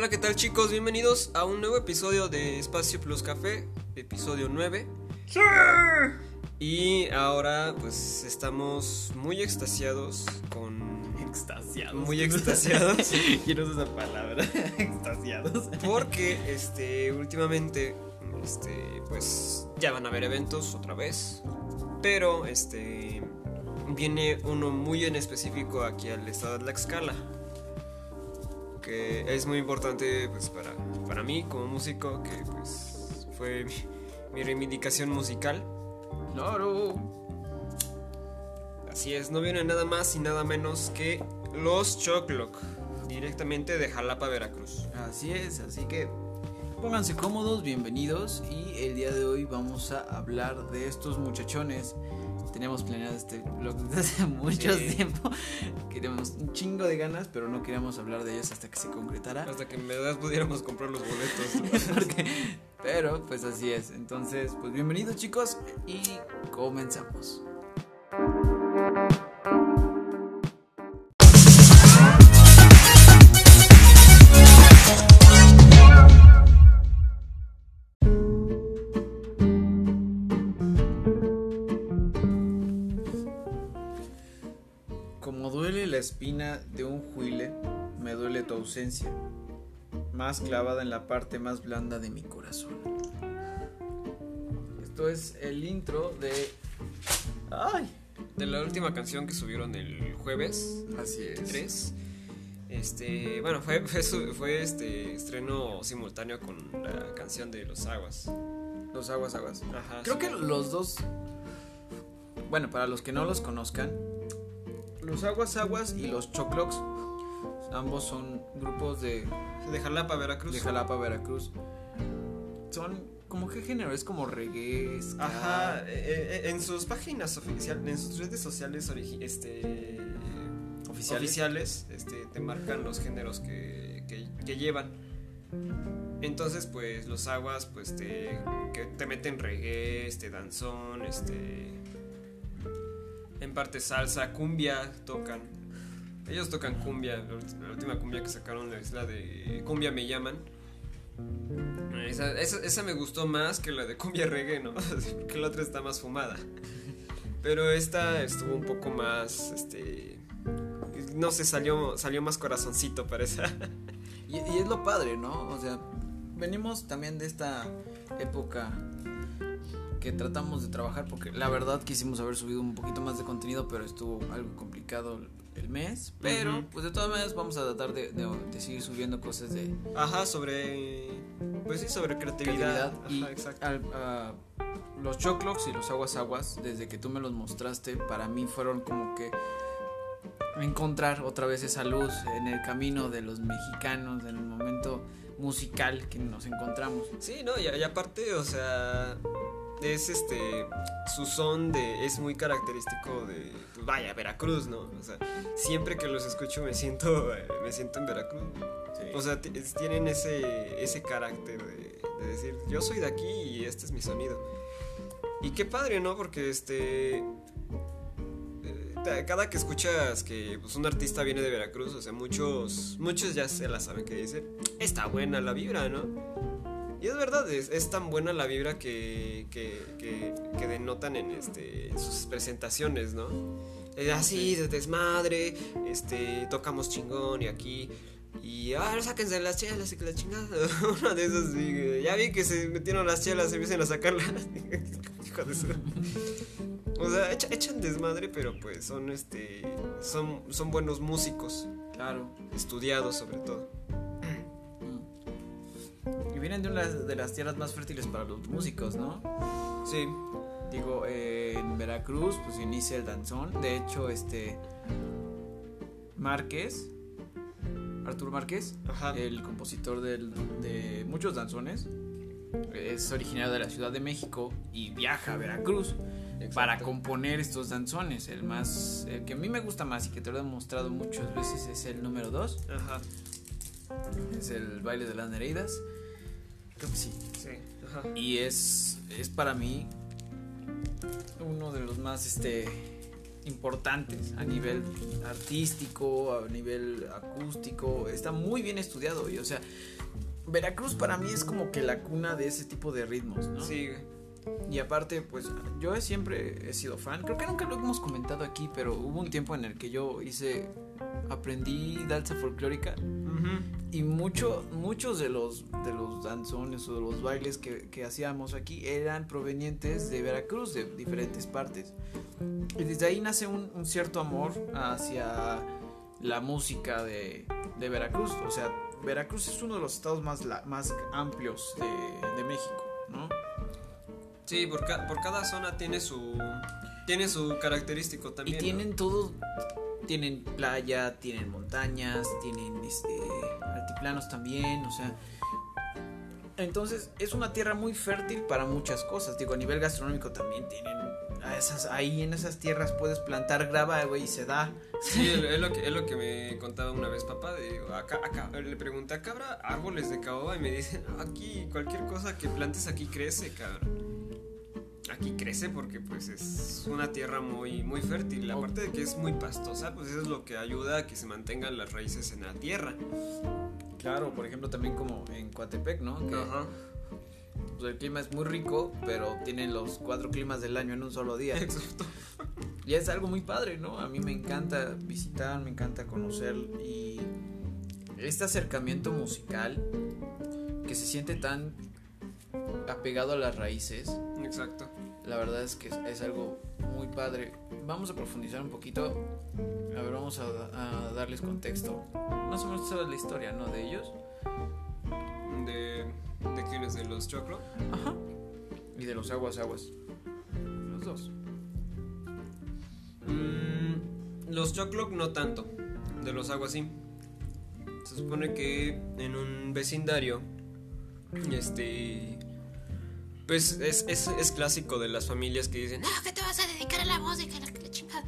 Hola, ¿qué tal chicos? Bienvenidos a un nuevo episodio de Espacio Plus Café, episodio 9. ¡Sí! Y ahora pues estamos muy extasiados con... Extasiados. Muy extasiados. Quiero usar esa palabra. extasiados. Porque este, últimamente, este, pues ya van a haber eventos otra vez. Pero este, viene uno muy en específico aquí al estado de Tlaxcala. Que es muy importante pues para, para mí como músico, que pues fue mi, mi reivindicación musical. Claro. Así es, no viene nada más y nada menos que los Chocloc, directamente de Jalapa, Veracruz. Así es, así que pónganse cómodos, bienvenidos y el día de hoy vamos a hablar de estos muchachones. Teníamos planeado este blog desde hace mucho Sí. tiempo. Queríamos un chingo de ganas, pero no queríamos hablar de ellos hasta que se concretara. Hasta que en verdad pudiéramos comprar los boletos. Porque- pero pues así es. Entonces, pues bienvenidos chicos y comenzamos. Ausencia, más clavada en la parte más blanda de mi corazón. Esto es el intro de... ¡Ay! De la última canción que subieron el jueves Así es. 3. Este, bueno, fue, fue, este estreno simultáneo con la canción de Los Aguas. Los aguas aguas. Ajá. Creo sí. que los dos... Bueno, para los que no los conozcan, los aguas aguas y los choclocs, ambos son grupos de, de Jalapa, Veracruz. de Jalapa, Veracruz. Son como qué género, es como reggae. ska. Ajá, eh, eh, en sus páginas oficiales, en sus redes sociales este, Oficiales. oficiales, este, te marcan los géneros que, que- que llevan. Entonces, pues los aguas, pues te, que te meten reggae, este, danzón, este, en parte salsa, cumbia tocan. Ellos tocan cumbia, la última cumbia que sacaron es la de Cumbia Me Llaman. Esa, esa- me gustó más que la de cumbia reggae, ¿no? Porque la otra está más fumada. Pero esta estuvo un poco más, este... No sé, salió, salió más corazoncito para esa. Y es lo padre, ¿no? O sea, venimos también de esta época que tratamos de trabajar porque la verdad quisimos haber subido un poquito más de contenido, pero estuvo algo complicado el mes. Pero, pues de todas maneras vamos a tratar de, de- de seguir subiendo cosas de Ajá, sobre... Pues sí, sobre creatividad. creatividad. y Ajá, exacto. al- a- los choclocs y los aguas aguas, desde que tú me los mostraste, para mí fueron como que encontrar otra vez esa luz en el camino de los mexicanos, en el momento musical que nos encontramos. Sí, no, y, y aparte, o sea, es este, su son de, es muy característico de, pues vaya, Veracruz, ¿no? O sea, siempre que los escucho me siento, eh, me siento en Veracruz. O sea, tienen ese, ese carácter de, de decir, yo soy de aquí y este es mi sonido. Y qué padre, ¿no? Porque este... eh, Cada que escuchas que pues, un artista viene de Veracruz, o sea, muchos, muchos ya se la saben que dicen, está buena la vibra, ¿no? Y es verdad, es, es tan buena la vibra que, que, que, que denotan en, este, en sus presentaciones, ¿no? Así, de desmadre, este, tocamos chingón y aquí. Y ahora sáquense las chelas y que la chingada. Una de esas, ya vi que se metieron las chelas, empiecen a sacarlas. Hijo de su. O sea, echa- echan desmadre, pero pues son este. Son, son buenos músicos, Claro. estudiados sobre todo. Y vienen de una de las tierras más fértiles para los músicos, ¿no? Sí. Digo, eh, en Veracruz pues inicia el danzón. De hecho, este Márquez, Arturo Márquez, Ajá. el compositor del- de muchos danzones, es originario de la Ciudad de México y viaja a Veracruz para componer estos danzones. El más, el que a mí me gusta más y que te lo he demostrado muchas veces es el número 2, Ajá. es el baile de las Nereidas. Creo que sí. Sí. Ajá. Y es, es para mí uno de los más este importantes a nivel artístico, a nivel acústico, está muy bien estudiado y o sea, Veracruz para mí es como que la cuna de ese tipo de ritmos, ¿no? Sí, Y aparte, pues yo siempre he sido fan, creo que nunca lo hemos comentado aquí, pero hubo un tiempo en el que yo hice, aprendí danza folclórica y mucho, muchos de los, de los danzones o de los bailes que, que hacíamos aquí eran provenientes de Veracruz, de diferentes partes. Y desde ahí nace un, un cierto amor hacia la música de, de, Veracruz. O sea, Veracruz es uno de los estados más, más amplios de, de, México, ¿no? Sí, por, ca por cada zona tiene su, tiene su característico también. Y tienen ¿no? todo tienen playa, tienen montañas, tienen este altiplanos también, o sea, entonces es una tierra muy fértil para muchas cosas. Digo, a nivel gastronómico también tienen esas ahí en esas tierras puedes plantar grava, güey, y se da. Sí, es, lo que es lo que me contaba una vez papá, digo, acá acá le pregunté, "¿Acá habrá árboles de caoba?" y me dicen, "Aquí cualquier cosa que plantes aquí crece, cabrón." Aquí crece porque pues es una tierra muy muy fértil. Aparte de que es muy pastosa, pues eso es lo que ayuda a que se mantengan las raíces en la tierra. Claro, por ejemplo también como en Coatepec, ¿no? Que, Ajá. Pues el clima es muy rico, pero tienen los cuatro climas del año en un solo día. Exacto. Y es algo muy padre, ¿no? A mí me encanta visitar, me encanta conocer y este acercamiento musical que se siente tan apegado a las raíces. Exacto. La verdad es que es, es, algo muy padre. Vamos a profundizar un poquito. A ver, vamos a, a darles contexto. Más o menos sabes la historia, ¿no? De ellos. De, de quiénes, de los Choclo. Ajá. Y de los Aguas Aguas. Los dos. Mm, los Choclo no tanto. De los Aguas sí. Se supone que en un vecindario. Este pues es, es, es, clásico de las familias que dicen, no, que te vas a dedicar a la música, la, la chingada.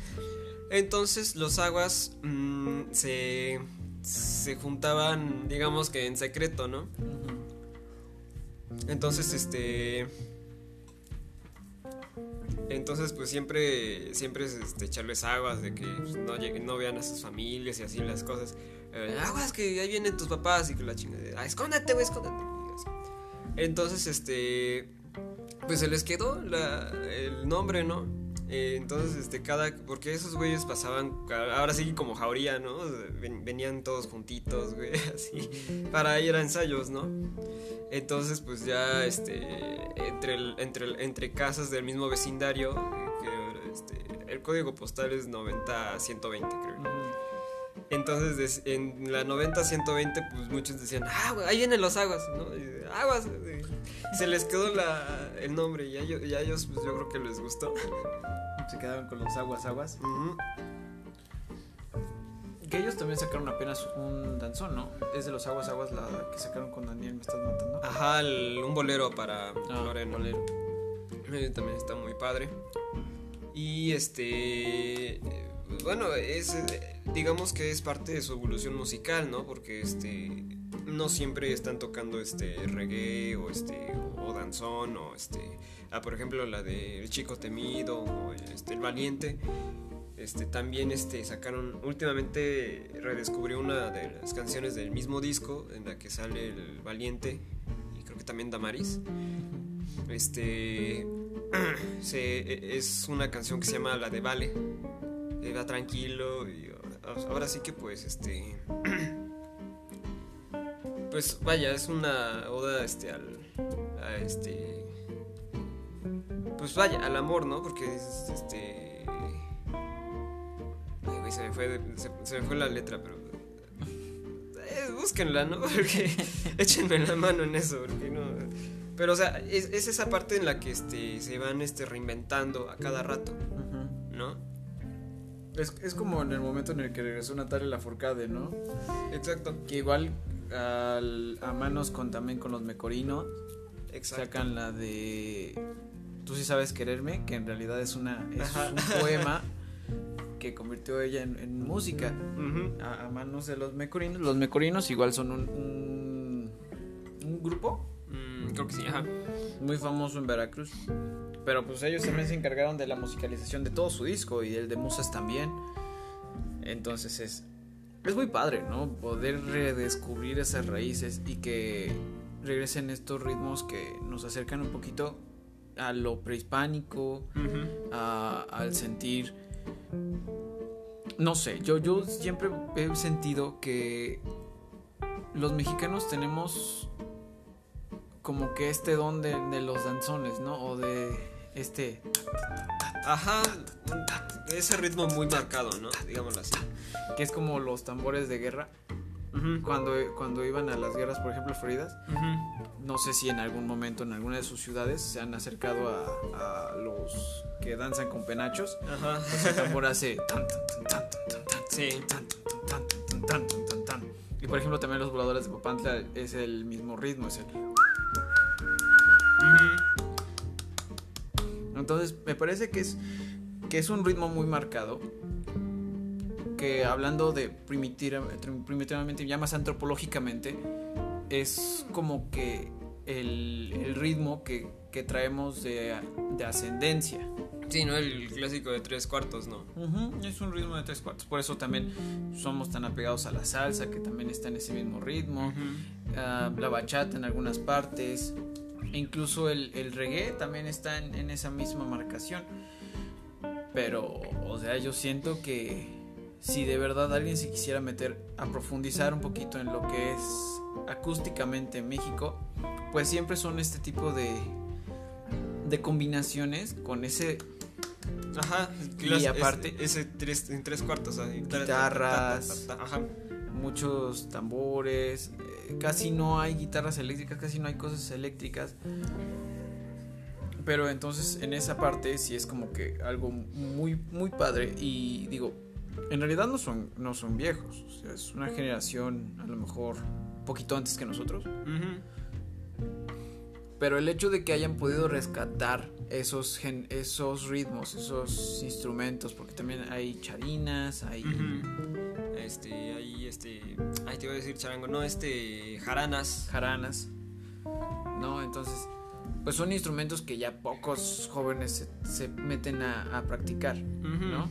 Entonces los aguas mmm, se, se juntaban, digamos que en secreto, ¿no? Entonces, este... Entonces, pues siempre, siempre es este, echarles aguas de que pues, no, lleguen, no vean a sus familias y así las cosas. Eh, aguas que ahí vienen tus papás y que la chingada. Ah, escóndete, güey, escóndete. Entonces, este pues se les quedó la, el nombre, ¿no? Eh, entonces, este, cada. Porque esos güeyes pasaban. Ahora sí, como jauría, ¿no? Ven, venían todos juntitos, güey, así. Para ir a ensayos, ¿no? Entonces, pues ya, este. Entre, el, entre, el, entre casas del mismo vecindario. Que, este, el código postal es 90-120, creo. Entonces, en la 90-120, pues muchos decían, ah, ahí vienen los aguas, ¿no? Y, aguas. Se les quedó la, el nombre y a ellos, y a ellos, pues yo creo que les gustó. Se quedaron con los aguas, aguas. Uh -huh. Que ellos también sacaron apenas un danzón, ¿no? Es de los aguas, aguas la que sacaron con Daniel, me estás matando. Ajá, el, un bolero para ah, Lorena. Bolero. También está muy padre. Y este bueno, es digamos que es parte de su evolución musical, ¿no? Porque este no siempre están tocando este reggae o este o danzón o este ah, por ejemplo la de El chico temido o este El valiente. Este también este sacaron últimamente redescubrió una de las canciones del mismo disco en la que sale El valiente y creo que también Damaris. Este se, es una canción que se llama La de Vale va tranquilo y ahora sí que pues este pues vaya es una oda este al este pues vaya al amor no porque es este Ay, güey, se me fue se, me fue la letra pero eh, búsquenla no porque échenme la mano en eso porque no pero o sea es, es, esa parte en la que este se van este reinventando a cada rato es, es, como en el momento en el que regresó Natalia Lafourcade, ¿no? Exacto. Que igual al, a manos con también con los mecorinos Exacto. sacan la de Tú sí sabes quererme, que en realidad es una es un poema que convirtió ella en, en música uh -huh. a, a, manos de los mecorinos. Los mecorinos igual son un, un, un grupo. Mm, creo que sí, ajá. Muy famoso en Veracruz. Pero pues ellos también se encargaron de la musicalización de todo su disco y el de Musas también. Entonces es, es muy padre, ¿no? Poder redescubrir esas raíces y que regresen estos ritmos que nos acercan un poquito a lo prehispánico, a- al sentir... No sé, yo, yo siempre he sentido que los mexicanos tenemos como que este don de, de los danzones, ¿no? O de este... Ajá, ese ritmo muy marcado, ¿no? Digámoslo así. que es como los tambores de guerra. Ujú, Cuando, cuando iban a las guerras, por ejemplo, floridas, ujú. no sé si en algún momento en alguna de sus ciudades se han acercado a, a los que danzan con penachos. Ajá. Pues el tambor hace Sí. Y por ejemplo, también los voladores de Papantla es el mismo ritmo, es el. Ujú. Entonces, me parece que es, que es un ritmo muy marcado. Que hablando de primitiva- primitivamente, ya más antropológicamente, es como que el, el ritmo que, que traemos de, de ascendencia. Sí, ¿no? El clásico de tres cuartos, ¿no? Ujú, Es un ritmo de tres cuartos. Por eso también somos tan apegados a la salsa, que también está en ese mismo ritmo. Ah, la bachata en algunas partes. E incluso el, el reggae también está en, en esa misma marcación. Pero, o sea, yo siento que si de verdad alguien se quisiera meter a profundizar un poquito en lo que es acústicamente México, pues siempre son este tipo de, de combinaciones con ese Ajá. Y aparte- Ese, ese tres, en tres cuartos. así. Guitarras. Ta, ta, Ajá. muchos tambores, casi no hay guitarras eléctricas, casi no hay cosas eléctricas. Pero entonces en esa parte sí es como que algo muy muy padre y digo, en realidad no son no son viejos, o sea, es una generación a lo mejor poquito antes que nosotros. Pero el hecho de que hayan podido rescatar esos gen- esos ritmos, esos instrumentos, porque también hay charinas, hay. Este, ahí, este. Ay, te iba a decir charango, no, este. Jaranas. jaranas, ¿no? Entonces, pues son instrumentos que ya pocos jóvenes se, se meten a, a practicar. ¿no?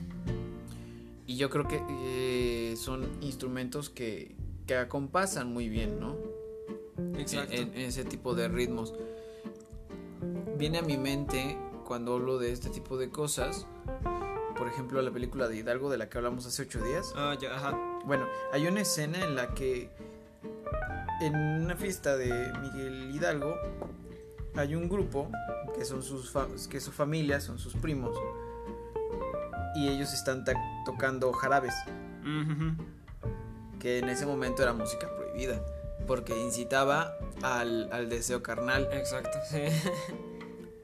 Y yo creo que eh, son instrumentos que, que acompasan muy bien, ¿no? Exacto. En, en ese tipo de ritmos. Viene a mi mente cuando hablo de este tipo de cosas, por ejemplo, la película de Hidalgo de la que hablamos hace ocho días. Ah, ya, ajá. Bueno, hay una escena en la que en una fiesta de Miguel Hidalgo hay un grupo que son sus que su familia, son sus primos y ellos están tocando jarabes, Ujú. que en ese momento era música prohibida porque incitaba al, al deseo carnal. Exacto, sí.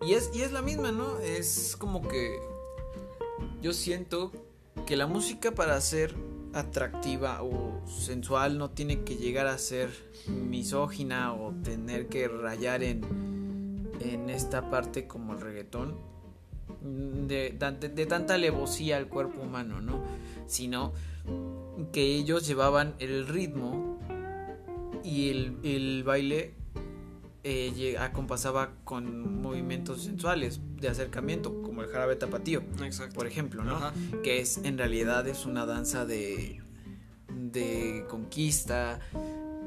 Y es, y es la misma, ¿no? Es como que yo siento que la música para ser atractiva o sensual no tiene que llegar a ser misógina o tener que rayar en, en esta parte como el reggaetón de, de- de tanta alevosía al cuerpo humano, ¿no? Sino que ellos llevaban el ritmo y el, el baile eh, lle- acompasaba con movimientos sensuales de acercamiento, como el jarabe tapatío, Exacto. por ejemplo, ¿no? Ajá. Que es en realidad es una danza de, de conquista,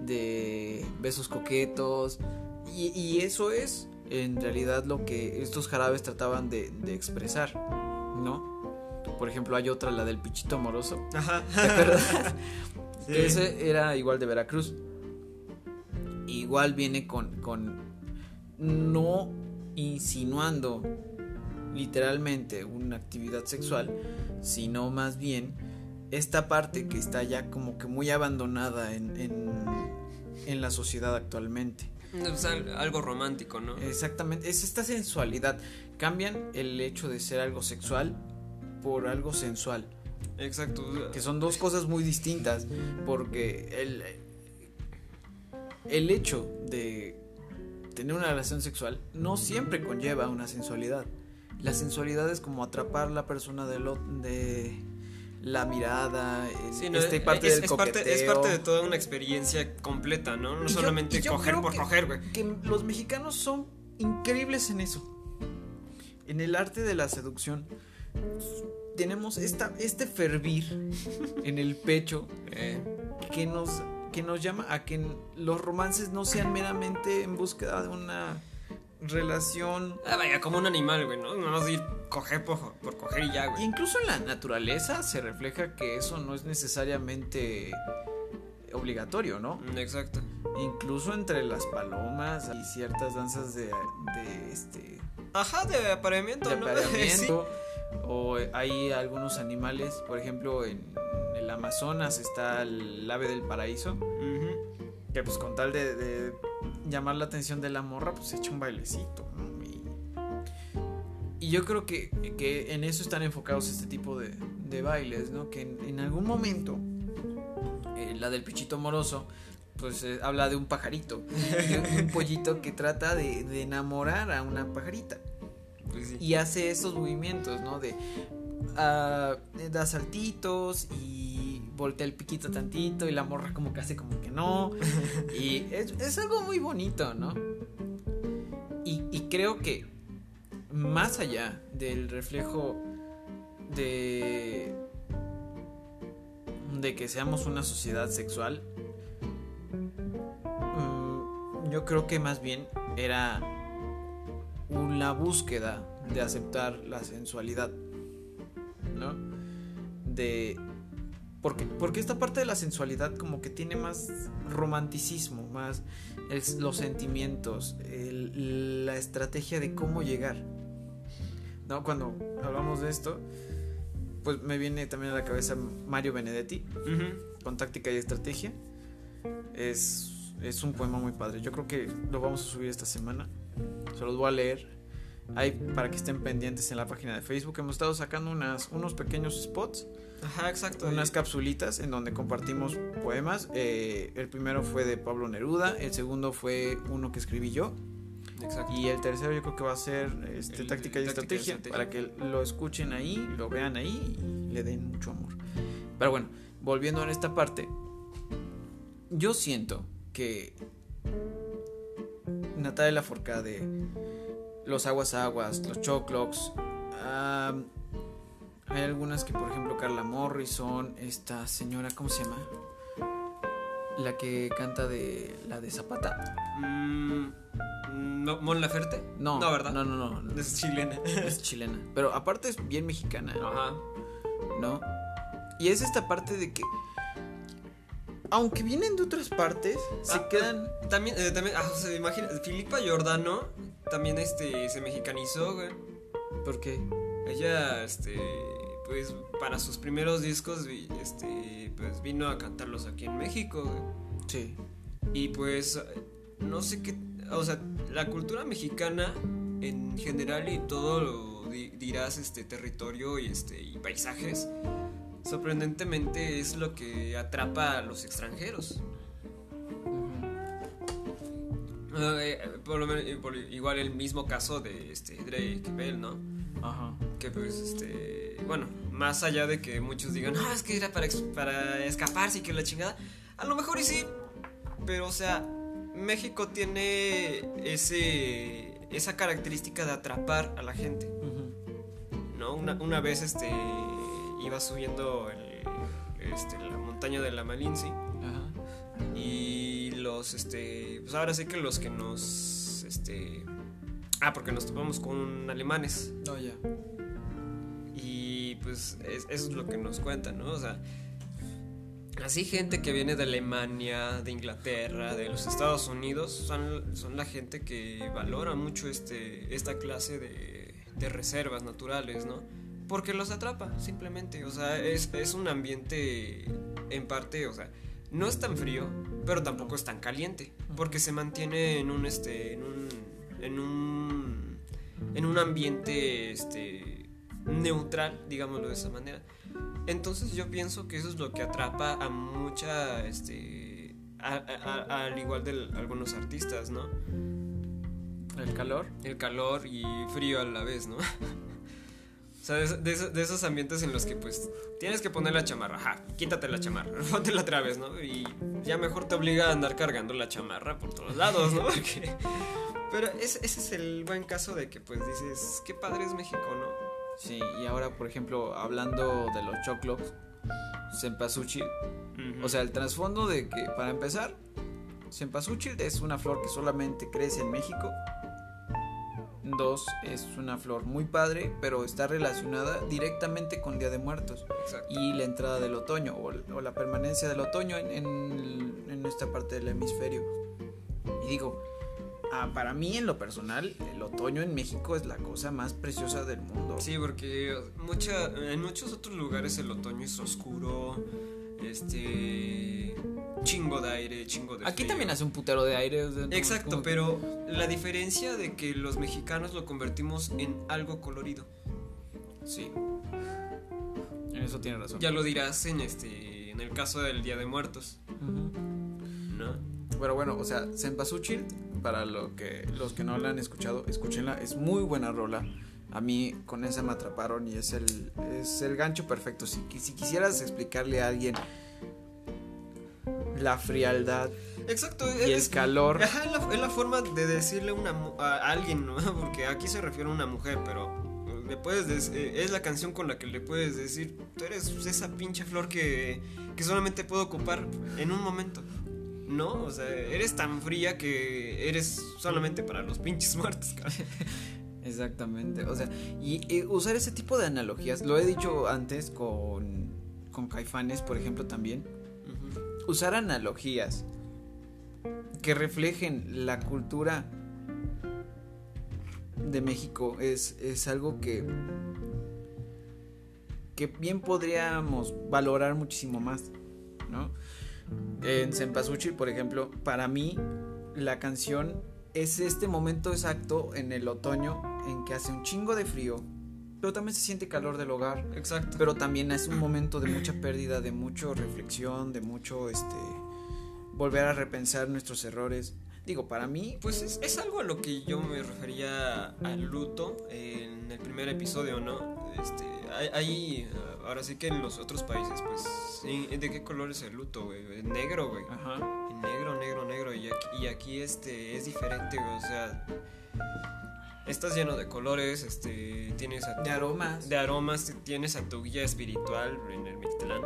de besos coquetos, y, y eso es en realidad lo que estos jarabes trataban de, de expresar, ¿no? Por ejemplo, hay otra, la del pichito amoroso. Ajá. ¿Te acuerdas? Sí. Que ese era igual de Veracruz. Igual viene con, con no insinuando literalmente una actividad sexual, sino más bien esta parte que está ya como que muy abandonada en, en, en la sociedad actualmente. Algo romántico, ¿no? Exactamente, es esta sensualidad. Cambian el hecho de ser algo sexual por algo sensual. Exacto. Que son dos cosas muy distintas. Porque el, el hecho de tener una relación sexual no siempre conlleva una sensualidad. La sensualidad es como atrapar la persona de, lo, de la mirada, el- Sí, no, este es- parte es, del es parte, es coqueteo. parte de toda una experiencia completa, ¿no? No Y solamente yo coger por que- coger, güey. que los mexicanos son increíbles en eso. en el arte de la seducción tenemos esta, este fervir en el pecho Eh, que nos, que nos llama a que los romances no sean meramente en búsqueda de una relación. ah, vaya, como un animal, güey, ¿no? No ir coger por, por coger y ya, güey. Incluso en la naturaleza se refleja que eso no es necesariamente obligatorio, ¿no? Mm, Exacto. Incluso entre las palomas y ciertas danzas de, de este Ajá, de apareamiento, de ¿no? apareamiento. O hay algunos animales, por ejemplo, en el Amazonas está el ave del paraíso, que pues con tal de, de llamar la atención de la morra, pues echa un bailecito, ¿no? Y, y yo creo que, que en eso están enfocados este tipo de, de bailes, ¿no? Que en, en algún momento, eh, la del pichito moroso, pues eh, habla de un pajarito, de un pollito que trata de, de enamorar a una pajarita sí. y hace estos movimientos, ¿no? De ah, da saltitos y voltea el piquito tantito y la morra como que hace como que no. Y es, es algo muy bonito, ¿no? Y, y creo que más allá del reflejo de de que seamos una sociedad sexual, mm, yo creo que más bien era una búsqueda de aceptar la sensualidad, ¿no? De porque, porque esta parte de la sensualidad como que tiene más romanticismo, más los sentimientos, el- la estrategia de cómo llegar. ¿No? Cuando hablamos de esto, pues me viene también a la cabeza Mario Benedetti con táctica y estrategia. Es, es un poema muy padre. Yo creo que lo vamos a subir esta semana. Se los voy a leer. Ahí para que estén pendientes en la página de Facebook. Hemos estado sacando unas, unos pequeños spots, Ajá, exacto. unas capsulitas en donde compartimos poemas. Eh, el primero fue de Pablo Neruda, el segundo fue uno que escribí yo. Exacto. Y el tercero yo creo que va a ser este, El táctica y táctica y estrategia, estrategia. para que lo escuchen ahí, lo vean ahí y le den mucho amor. Pero bueno, volviendo a esta parte, yo siento que Natalia Lafourcade, los Aguas Aguas, los Choclocs, am, hay algunas que por ejemplo Carla Morrison, esta señora, ¿cómo se llama? La que canta de la de Zapata. Mm, no, ¿Mon Laferte? No, No, ¿verdad? No, no, no. Es chilena. Es chilena. Pero aparte es bien mexicana, Ajá. ¿no? Y es esta parte de que. Aunque vienen de otras partes, se Ah, quedan. También, eh, también, ah, o sea, imagina, Filipa Giordano también este se mexicanizó, güey. Porque. Ella, este, pues para sus primeros discos, este, pues vino a cantarlos aquí en México, güey. Sí. Y pues, no sé qué, o sea, la cultura mexicana en general y todo lo di- dirás, este, territorio y este, y paisajes, sorprendentemente es lo que atrapa a los extranjeros. Eh, por lo menos, por igual el mismo caso de este Drake Bell, ¿no? Ajá. Que pues, este, bueno, más allá de que muchos digan, ah, es que era para, para escaparse y que la chingada, a lo mejor y sí, pero o sea, México tiene ese, esa característica de atrapar a la gente. ¿no? Una, una vez, este, iba subiendo el- este, la montaña de la Malinci Ajá. y los, este, pues ahora sí que los que nos, este, ah, porque nos topamos con alemanes. No, ya. Y pues es- eso es lo que nos cuentan, ¿no? O sea, así gente que viene de Alemania, de Inglaterra, de los Estados Unidos, son, son la gente que valora mucho este, esta clase de, de reservas naturales, ¿no? Porque los atrapa, simplemente. O sea, es, es un ambiente en parte, o sea, no es tan frío, pero tampoco es tan caliente. Porque se mantiene en un este. en un. en un. en un ambiente este. neutral, digámoslo de esa manera. Entonces yo pienso que eso es lo que atrapa a mucha. este. a- a- a- al igual de algunos artistas, ¿no? El calor. el calor y frío a la vez, ¿no? Sea, de, de esos- de esos ambientes en los que pues tienes que poner la chamarra, quítate la chamarra, póntela otra vez, ¿no? Y ya mejor te obliga a andar cargando la chamarra por todos lados, ¿no? Porque Pero es- ese es el buen caso de que pues dices, qué padre es México, ¿no? Sí, y ahora, por ejemplo, hablando de los choclos, cempasúchil, o sea, el trasfondo de que, para empezar, cempasúchil es una flor que solamente crece en México. Dos, es una flor muy padre, pero está relacionada directamente con Día de Muertos Exacto. y la entrada del otoño o, o la permanencia del otoño en, en, en esta parte del hemisferio. Y digo, ah, para mí en lo personal, el otoño en México es la cosa más preciosa del mundo. Sí, porque mucha, en muchos otros lugares el otoño es oscuro, este, chingo de aire, chingo de Aquí frío. también hace un putero de aire. o sea, no Exacto, que- pero la diferencia de que los mexicanos lo convertimos en algo colorido. Sí. En eso tiene razón. Ya lo dirás en este, en el caso del Día de Muertos, Ujú. ¿no? Pero bueno, o sea, Cempasúchil, para lo que, los que no la han escuchado, escúchenla, es muy buena rola. A mí con esa me atraparon y es el, es el gancho perfecto. Si, si quisieras explicarle a alguien la frialdad Exacto, y el es, calor, Ajá, es la, es la forma de decirle una a alguien, ¿no? Porque aquí se refiere a una mujer, pero le puedes dec- eh, es la canción con la que le puedes decir, tú eres esa pinche flor que, que solamente puedo ocupar en un momento. ¿No? O sea, eres tan fría que eres solamente para los pinches muertos, cabrón. Exactamente, o sea, y, y usar ese tipo de analogías, lo he dicho antes con, con Caifanes, por ejemplo, también. Usar analogías que reflejen la cultura de México es, es algo que que bien podríamos valorar muchísimo más, ¿no? En Cempasúchil, por ejemplo, para mí la canción es este momento exacto en el otoño en que hace un chingo de frío, pero también se siente calor del hogar, Exacto. pero también es un momento de mucha pérdida, de mucha reflexión, de mucho este volver a repensar nuestros errores. Digo, para mí, Pues es, es algo a lo que yo me refería al luto en el primer episodio, ¿no? Este, uh, ahora sí que en los otros países, pues, ¿de qué color es el luto, güey? Negro, güey. ajá, Negro, negro, negro. Y aquí, y aquí, este, es diferente, güey. O sea, estás lleno de colores, este, tienes a, de aromas de aromas, tienes a tu guía espiritual en el Mictlán.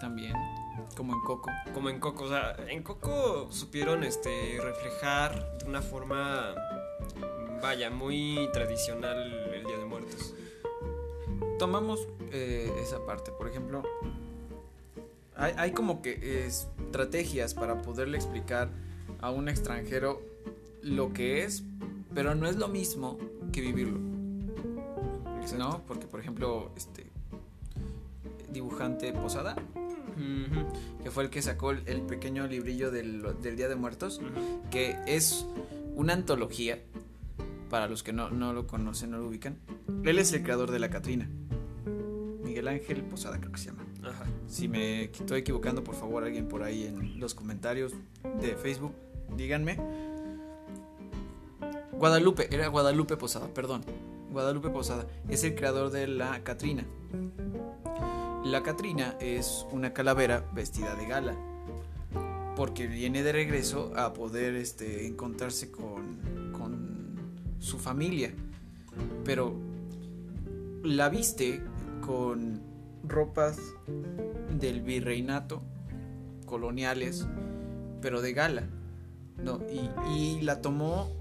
también, como en Coco. Como en Coco, o sea, en Coco supieron este reflejar de una forma vaya, muy tradicional el Día de Muertos. Tomamos eh, esa parte, por ejemplo, hay, hay como que eh, estrategias para poderle explicar a un extranjero lo que es, pero no es lo mismo que vivirlo, ¿no? Porque, por ejemplo, este dibujante Posada, que fue el que sacó el, pequeño librillo del, del Día de Muertos, que es una antología, para los que no, no lo conocen, no lo ubican. Él es el creador de la Catrina. Miguel Ángel Posada creo que se llama. Ajá. Si me estoy equivocando, por favor, alguien por ahí en los comentarios de Facebook, díganme. Guadalupe, era Guadalupe Posada, perdón. Guadalupe Posada es el creador de la Catrina. La Catrina es una calavera vestida de gala. Porque viene de regreso a poder este, encontrarse con, su familia. Pero la viste con ropas del virreinato coloniales, pero de gala. No, y la tomó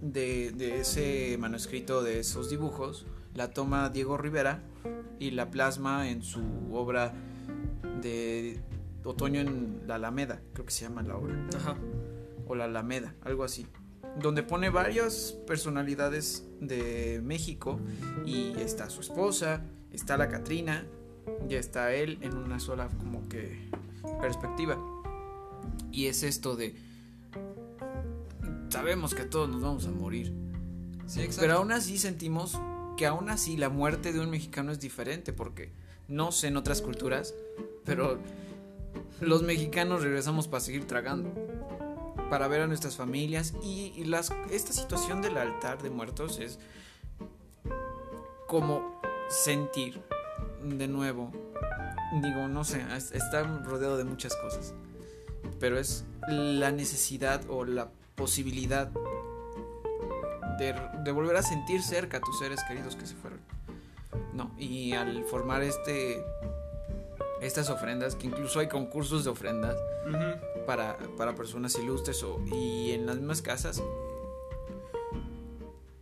de, de ese manuscrito, de esos dibujos, la toma Diego Rivera y la plasma en su obra de Otoño en la Alameda, creo que se llama la obra Ajá. o la Alameda, algo así, donde pone varias personalidades de México y está su esposa, está la Catrina y está él en una sola como que perspectiva. Y es esto de sabemos que todos nos vamos a morir, Sí, pero aún así sentimos que aún así la muerte de un mexicano es diferente porque no sé en otras culturas, pero los mexicanos regresamos para seguir tragando, para ver a nuestras familias y, y las, esta situación del altar de muertos es como sentir de nuevo, digo, no sé, es- está rodeado de muchas cosas, pero es la necesidad o la posibilidad de, de volver a sentir cerca a tus seres queridos que se fueron. No, y al formar este estas ofrendas, que incluso hay concursos de ofrendas para, para personas ilustres o, y en las mismas casas.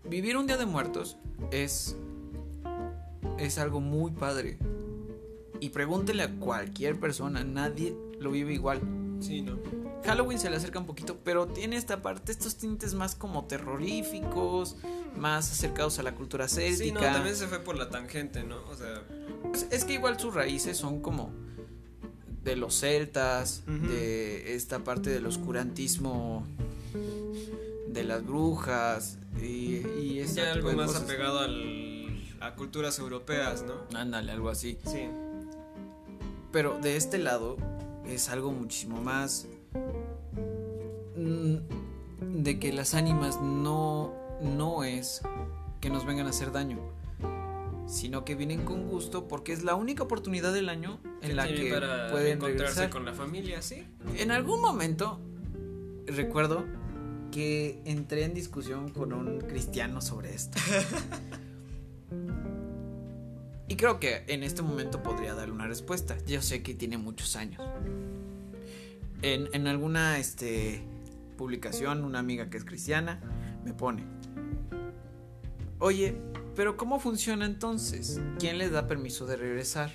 Vivir un día de muertos es es algo muy padre. Y pregúntele a cualquier persona, nadie lo vive igual. Sí, ¿no? Halloween se le acerca un poquito, pero tiene esta parte, estos tintes más como terroríficos, más acercados a la cultura Sí, no, céltica. también se fue por la tangente, ¿no? O sea, Es- Es que igual sus raíces son como de los celtas, de esta parte del oscurantismo de las brujas y, y ese ya tipo algo más apegado al, a culturas europeas, ¿no? Ándale, algo así. Sí. Pero de este lado es algo muchísimo más mm, de que las ánimas no no es que nos vengan a hacer daño, sino que vienen con gusto porque es la única oportunidad del año en la que para pueden encontrarse regresar. con la familia, sí. En algún momento recuerdo que entré en discusión con un cristiano sobre esto. y creo que en este momento podría darle una respuesta. Yo sé que tiene muchos años. En, alguna este, publicación, una amiga que es cristiana me pone, oye, pero ¿cómo funciona entonces? ¿Quién les da permiso de regresar?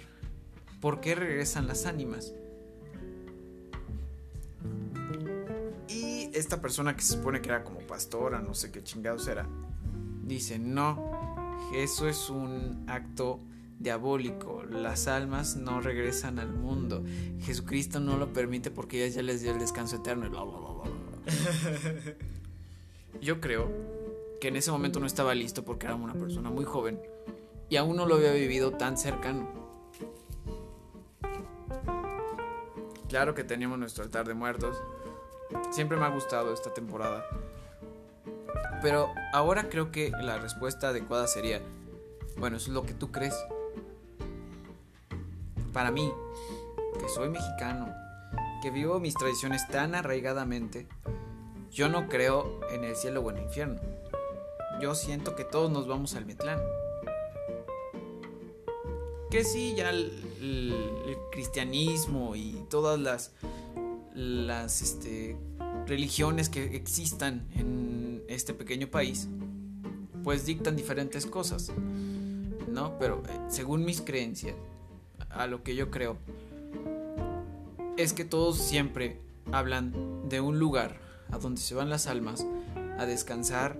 ¿Por qué regresan las ánimas? Y esta persona que se supone que era como pastora, no sé qué chingados era, dice, no, eso es un acto diabólico, las almas no regresan al mundo, Jesucristo no lo permite porque ya, ya les dio el descanso eterno. Yo creo que en ese momento no estaba listo porque era una persona muy joven y aún no lo había vivido tan cercano. Claro que teníamos nuestro altar de muertos. Siempre me ha gustado esta temporada. Pero ahora creo que la respuesta adecuada sería, bueno, es lo que tú crees. Para mí, que soy mexicano, que vivo mis tradiciones tan arraigadamente, yo no creo en el cielo o en el infierno. Yo siento que todos nos vamos al Metlán. Que sí, ya el, cristianismo y todas las, las este, religiones que existan en este pequeño país, pues dictan diferentes cosas, ¿no? Pero eh, según mis creencias, a lo que yo creo, es que todos siempre hablan de un lugar a donde se van las almas a descansar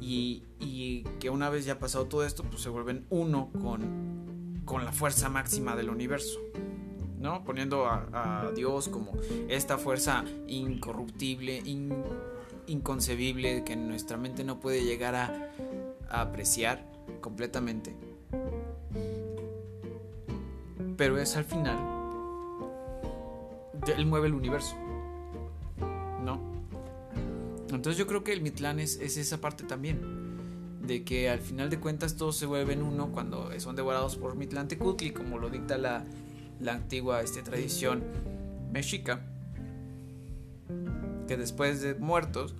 y, y que una vez ya pasado todo esto, pues se vuelven uno con, con la fuerza máxima del universo. ¿no? Poniendo a, Dios como esta fuerza incorruptible, in- inconcebible, que nuestra mente no puede llegar a apreciar completamente. Pero es al final, Él mueve el universo, ¿no? Entonces yo creo que el Mitlán es, es esa parte también, de que al final de cuentas todos se vuelven uno cuando son devorados por Mitlantecutli, como lo dicta la, la antigua este, tradición mexica, que después de muertos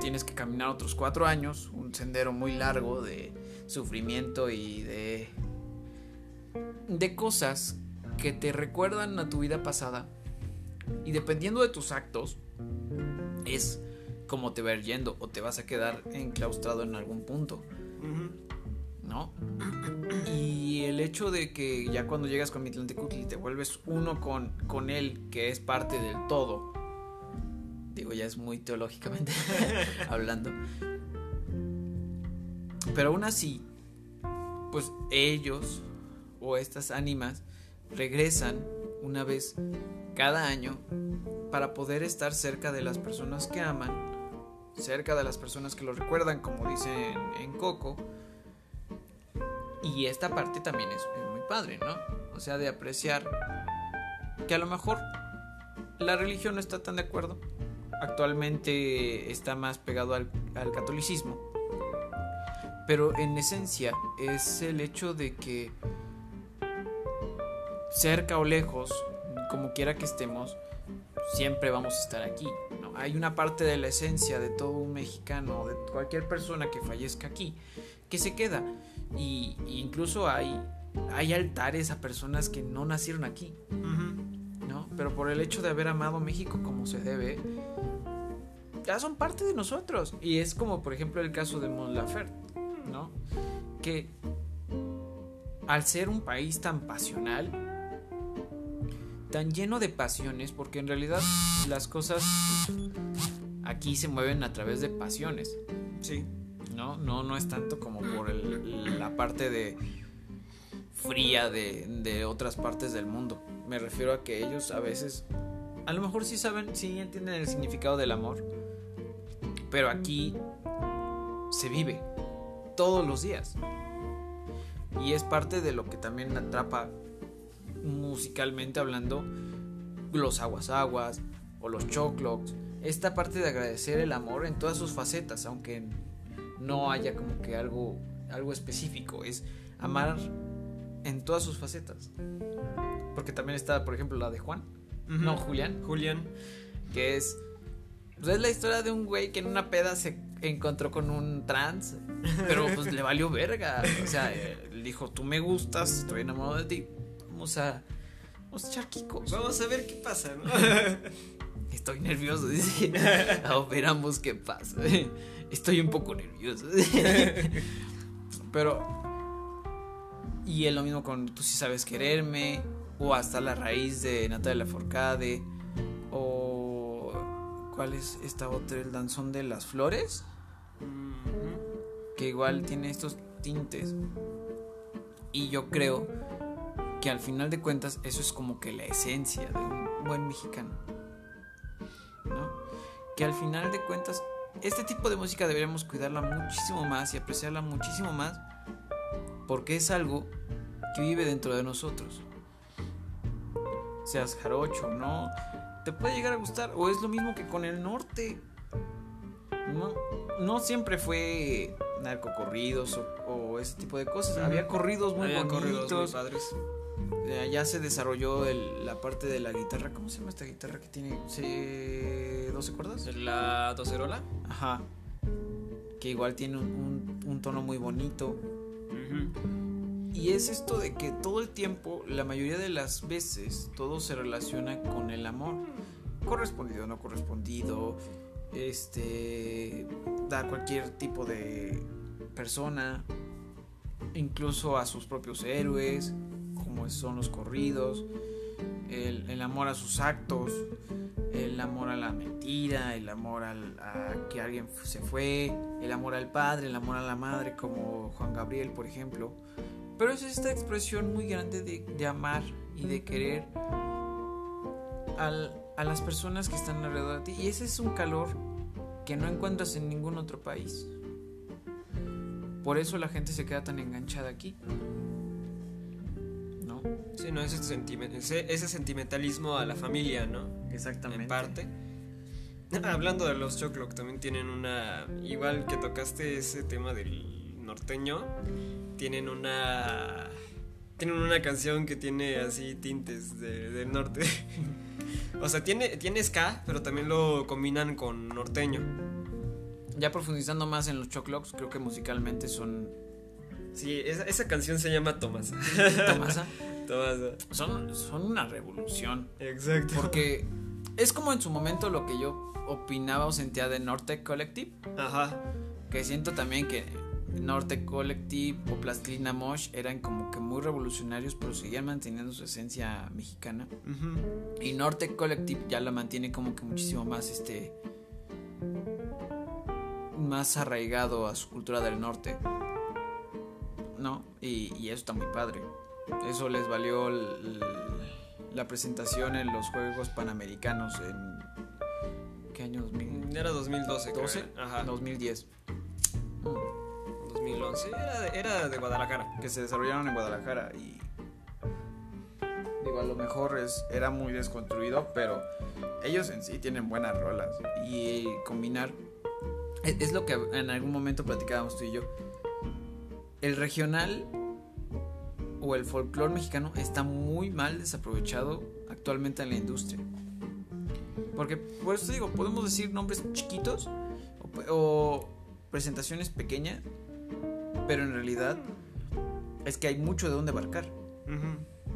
tienes que caminar otros cuatro años, un sendero muy largo de sufrimiento y de, de cosas que te recuerdan a tu vida pasada y dependiendo de tus actos es como te va ir yendo o te vas a quedar enclaustrado en algún punto. ¿no? Y el hecho de que ya cuando llegas con Mitlantecutli te vuelves uno con, con él, que es parte del todo, digo, ya es muy teológicamente hablando, pero aún así, pues ellos o estas ánimas regresan una vez cada año para poder estar cerca de las personas que aman, cerca de las personas que lo recuerdan, como dicen en Coco, y esta parte también es, muy padre, ¿no? O sea, de apreciar que a lo mejor la religión no está tan de acuerdo. Actualmente está más pegado al catolicismo. Pero en esencia es el hecho de que cerca o lejos, como quiera que estemos, siempre vamos a estar aquí. ¿no? hay una parte de la esencia de todo un mexicano, de cualquier persona que fallezca aquí, que se queda. Y, y incluso hay, hay altares a personas que no nacieron aquí. ¿no? Pero por el hecho de haber amado México como se debe, ya son parte de nosotros. Y es como, por ejemplo, el caso de Mon Laferte, ¿no? Que al ser un país tan pasional, tan lleno de pasiones, porque en realidad las cosas aquí se mueven a través de pasiones, Sí. ¿no? No, no es tanto como por el- la parte de fría de, de otras partes del mundo. Me refiero a que ellos a veces, a lo mejor sí saben, sí entienden el significado del amor, pero aquí se vive todos los días. Y es parte de lo que también atrapa musicalmente hablando los aguas aguas o los choclocs. Esta parte de agradecer el amor en todas sus facetas, aunque no haya como que algo, algo específico, es amar en todas sus facetas. Porque también está, por ejemplo, la de Juan, no Julián, Julián. que es pues es la historia de un güey que en una peda se encontró con un trans, pero pues le valió verga. O sea, le dijo, tú me gustas, estoy enamorado de ti. Vamos a, vamos a echar kikos. Vamos a ver qué pasa, ¿no? Estoy nervioso, dice. A ver, veramos qué pasa. Estoy un poco nervioso. Pero. Y es lo mismo con Tú sí sabes quererme. O hasta la raíz de Natalia Forcade. O. ¿Cuál es esta otra? El danzón de las flores. Que igual tiene estos tintes. Y yo creo que al final de cuentas eso es como que la esencia de un buen mexicano. ¿No? Que al final de cuentas este tipo de música deberíamos cuidarla muchísimo más y apreciarla muchísimo más porque es algo que vive dentro de nosotros. Seas jarocho o no, te puede llegar a gustar o es lo mismo que con el norte. No, no siempre fue narcocorridos o, o ese tipo de cosas. Había corridos muy Había corridos muy bonitos. padres. Ya- ya se desarrolló el- la parte de la guitarra. ¿Cómo se llama esta guitarra que tiene se- 12 cuerdas? La docerola. Ajá. Que igual tiene un, un- un tono muy bonito. Y es esto de que todo el tiempo, la mayoría de las veces, todo se relaciona con el amor. Correspondido, no correspondido. Este. Da cualquier tipo de persona. Incluso a sus propios héroes. Como son los corridos. El, amor a sus actos. El amor a la mentira. El amor a que alguien se fue. El amor al padre. El amor a la madre. Como Juan Gabriel, por ejemplo. Pero es esta expresión muy grande de, de amar y de querer a las personas que están alrededor de ti. Y ese es un calor que no encuentras en ningún otro país. Por eso la gente se queda tan enganchada aquí. ¿No? Sí, no, ese, sentimen- ese, ese sentimentalismo a la familia, ¿no? Exactamente. En parte. Hablando de los Choclock, también tienen una. Igual que tocaste ese tema del norteño, tienen una. Tienen una canción que tiene así tintes de- del norte. o sea, tiene, tiene ska, pero también lo combinan con norteño. Ya profundizando más en los choclocks, creo que musicalmente son. Sí, esa, esa canción se llama Tomasa. Tomasa, Tomasa. son, son una revolución. Exacto. Porque es como en su momento lo que yo opinaba o sentía de Nortec Collective. Ajá. Que siento también que Norte Collective o Plastilina Mosh eran como que muy revolucionarios, pero seguían manteniendo su esencia mexicana. Ujú. Y Norte Collective ya la mantiene como que muchísimo más este. más arraigado a su cultura del norte. ¿No? Y, y eso está muy padre. Eso les valió el- la presentación en los Juegos Panamericanos en. ¿Qué año? ¿2012? Era 2012, creo. Ajá. 2010. 2011. Era de, era de Guadalajara. que se desarrollaron en Guadalajara y digo a lo mejor es era muy desconstruido pero ellos en sí tienen buenas rolas y combinar es, es lo que en algún momento platicábamos tú y yo el regional o el folclore mexicano está muy mal desaprovechado actualmente en la industria Porque por eso te digo, podemos decir nombres chiquitos o, presentaciones pequeñas, pero en realidad es que hay mucho de dónde abarcar.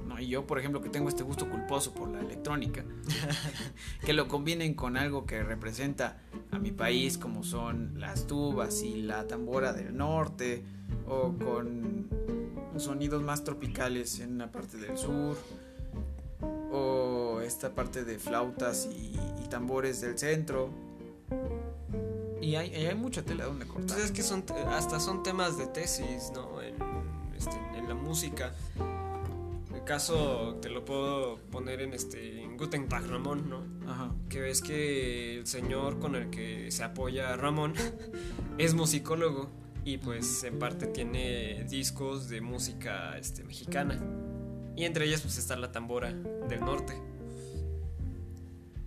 ¿no? Y yo, por ejemplo, que tengo este gusto culposo por la electrónica, que lo combinen con algo que representa a mi país, como son las tubas y la tambora del norte, o con sonidos más tropicales en la parte del sur, o esta parte de flautas y, tambores del centro. Y hay, hay mucha tela donde cortar. Entonces es que hasta son temas de tesis, ¿no? En, este, la música. El caso te lo puedo poner en este en Guten Tag Ramón, ¿no? Ajá. Que ves que el señor con el que se apoya Ramón es musicólogo y pues en parte tiene discos de música este, mexicana. Y entre ellas pues está la tambora del norte.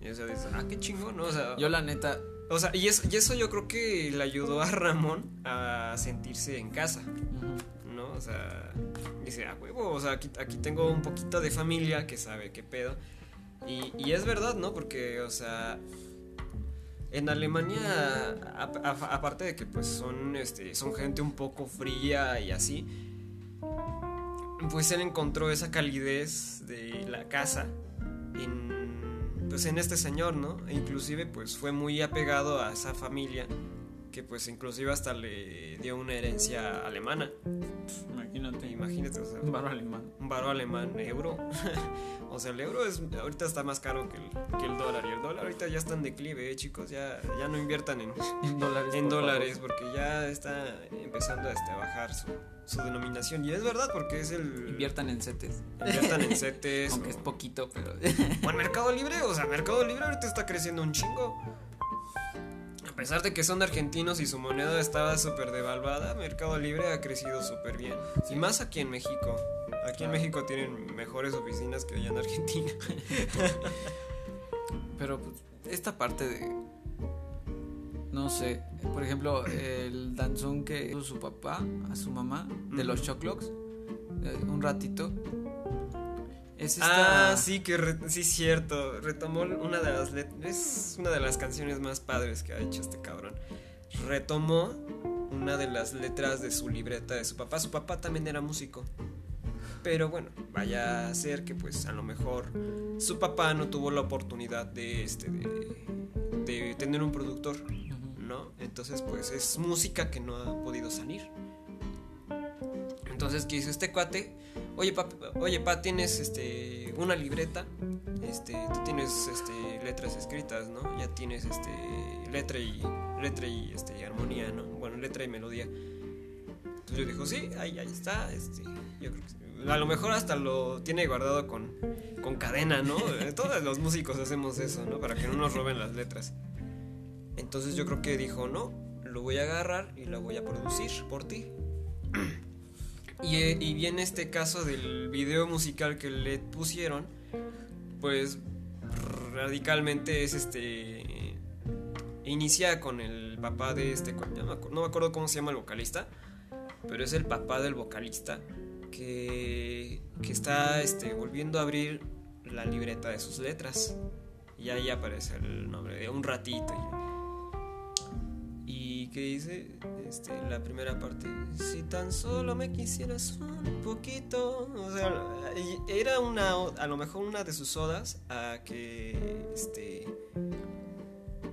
Y o sea, dices, ah, qué chingón, ¿no? O sea, Yo la neta, o sea, y eso, y eso yo creo que le ayudó a Ramón a sentirse en casa, ¿no? O sea, dice, ah, huevo, o sea, aquí, aquí tengo un poquito de familia que sabe qué pedo. Y, es verdad, ¿no? Porque, o sea, en Alemania, aparte de que pues son, este, son gente un poco fría y así, pues él encontró esa calidez de la casa en, pues en este señor, ¿no? E inclusive pues fue muy apegado a esa familia que pues inclusive hasta le dio una herencia alemana. imagínate, Imagínate, o sea, un barro alemán. un baro alemán euro. o sea, el euro es ahorita está más caro que el, que el dólar y el dólar ahorita ya está en declive, eh, chicos, ya ya no inviertan en En dólares. en por dólares favor. porque ya está empezando este, a bajar su, su denominación y es verdad porque es el Inviertan en CETES. inviertan en CETES Aunque o, es poquito, pero. o en Mercado Libre, o sea, Mercado Libre ahorita está creciendo un chingo. A pesar de que son argentinos y su moneda estaba súper devaluada, Mercado Libre ha crecido súper bien. Y más aquí en México. Aquí en. México tienen mejores oficinas que allá en Argentina. Pero pues, esta parte de. No sé. Por ejemplo, el danzón que hizo su papá a su mamá de los. Choclocks. eh, un ratito. Es esta. Ah, sí, que re- sí, cierto. Retomó una de las let- Es una de las canciones más padres que ha hecho este cabrón. Retomó una de las letras de su libreta de su papá. Su papá también era músico. Pero bueno, vaya a ser que pues a lo mejor su papá no tuvo la oportunidad de este de, de tener un productor. ¿no? Entonces pues es música que no ha podido salir. Entonces, ¿qué hizo este cuate? Oye, pa, oye, pa, tienes este una libreta, este, tú tienes este letras escritas, ¿no? Ya tienes este letra y letra y este armonía, ¿no? Bueno, letra y melodía. Entonces yo dijo, sí, ahí, ahí está, este, yo creo que a lo mejor hasta lo tiene guardado con, con cadena, ¿no? Todos los músicos hacemos eso, ¿no? Para que no nos roben las letras. Entonces yo creo que dijo, no, lo voy a agarrar y lo voy a producir por ti. Y, y viene este caso del video musical que le pusieron, pues radicalmente es este... Inicia con el papá de este... No me acuerdo cómo se llama el vocalista, pero es el papá del vocalista que, que está este, volviendo a abrir la libreta de sus letras. Y ahí aparece el nombre de un ratito. Y, y que dice este, la primera parte: Si tan solo me quisieras un poquito. O sea, y era una, a lo mejor una de sus odas a que este.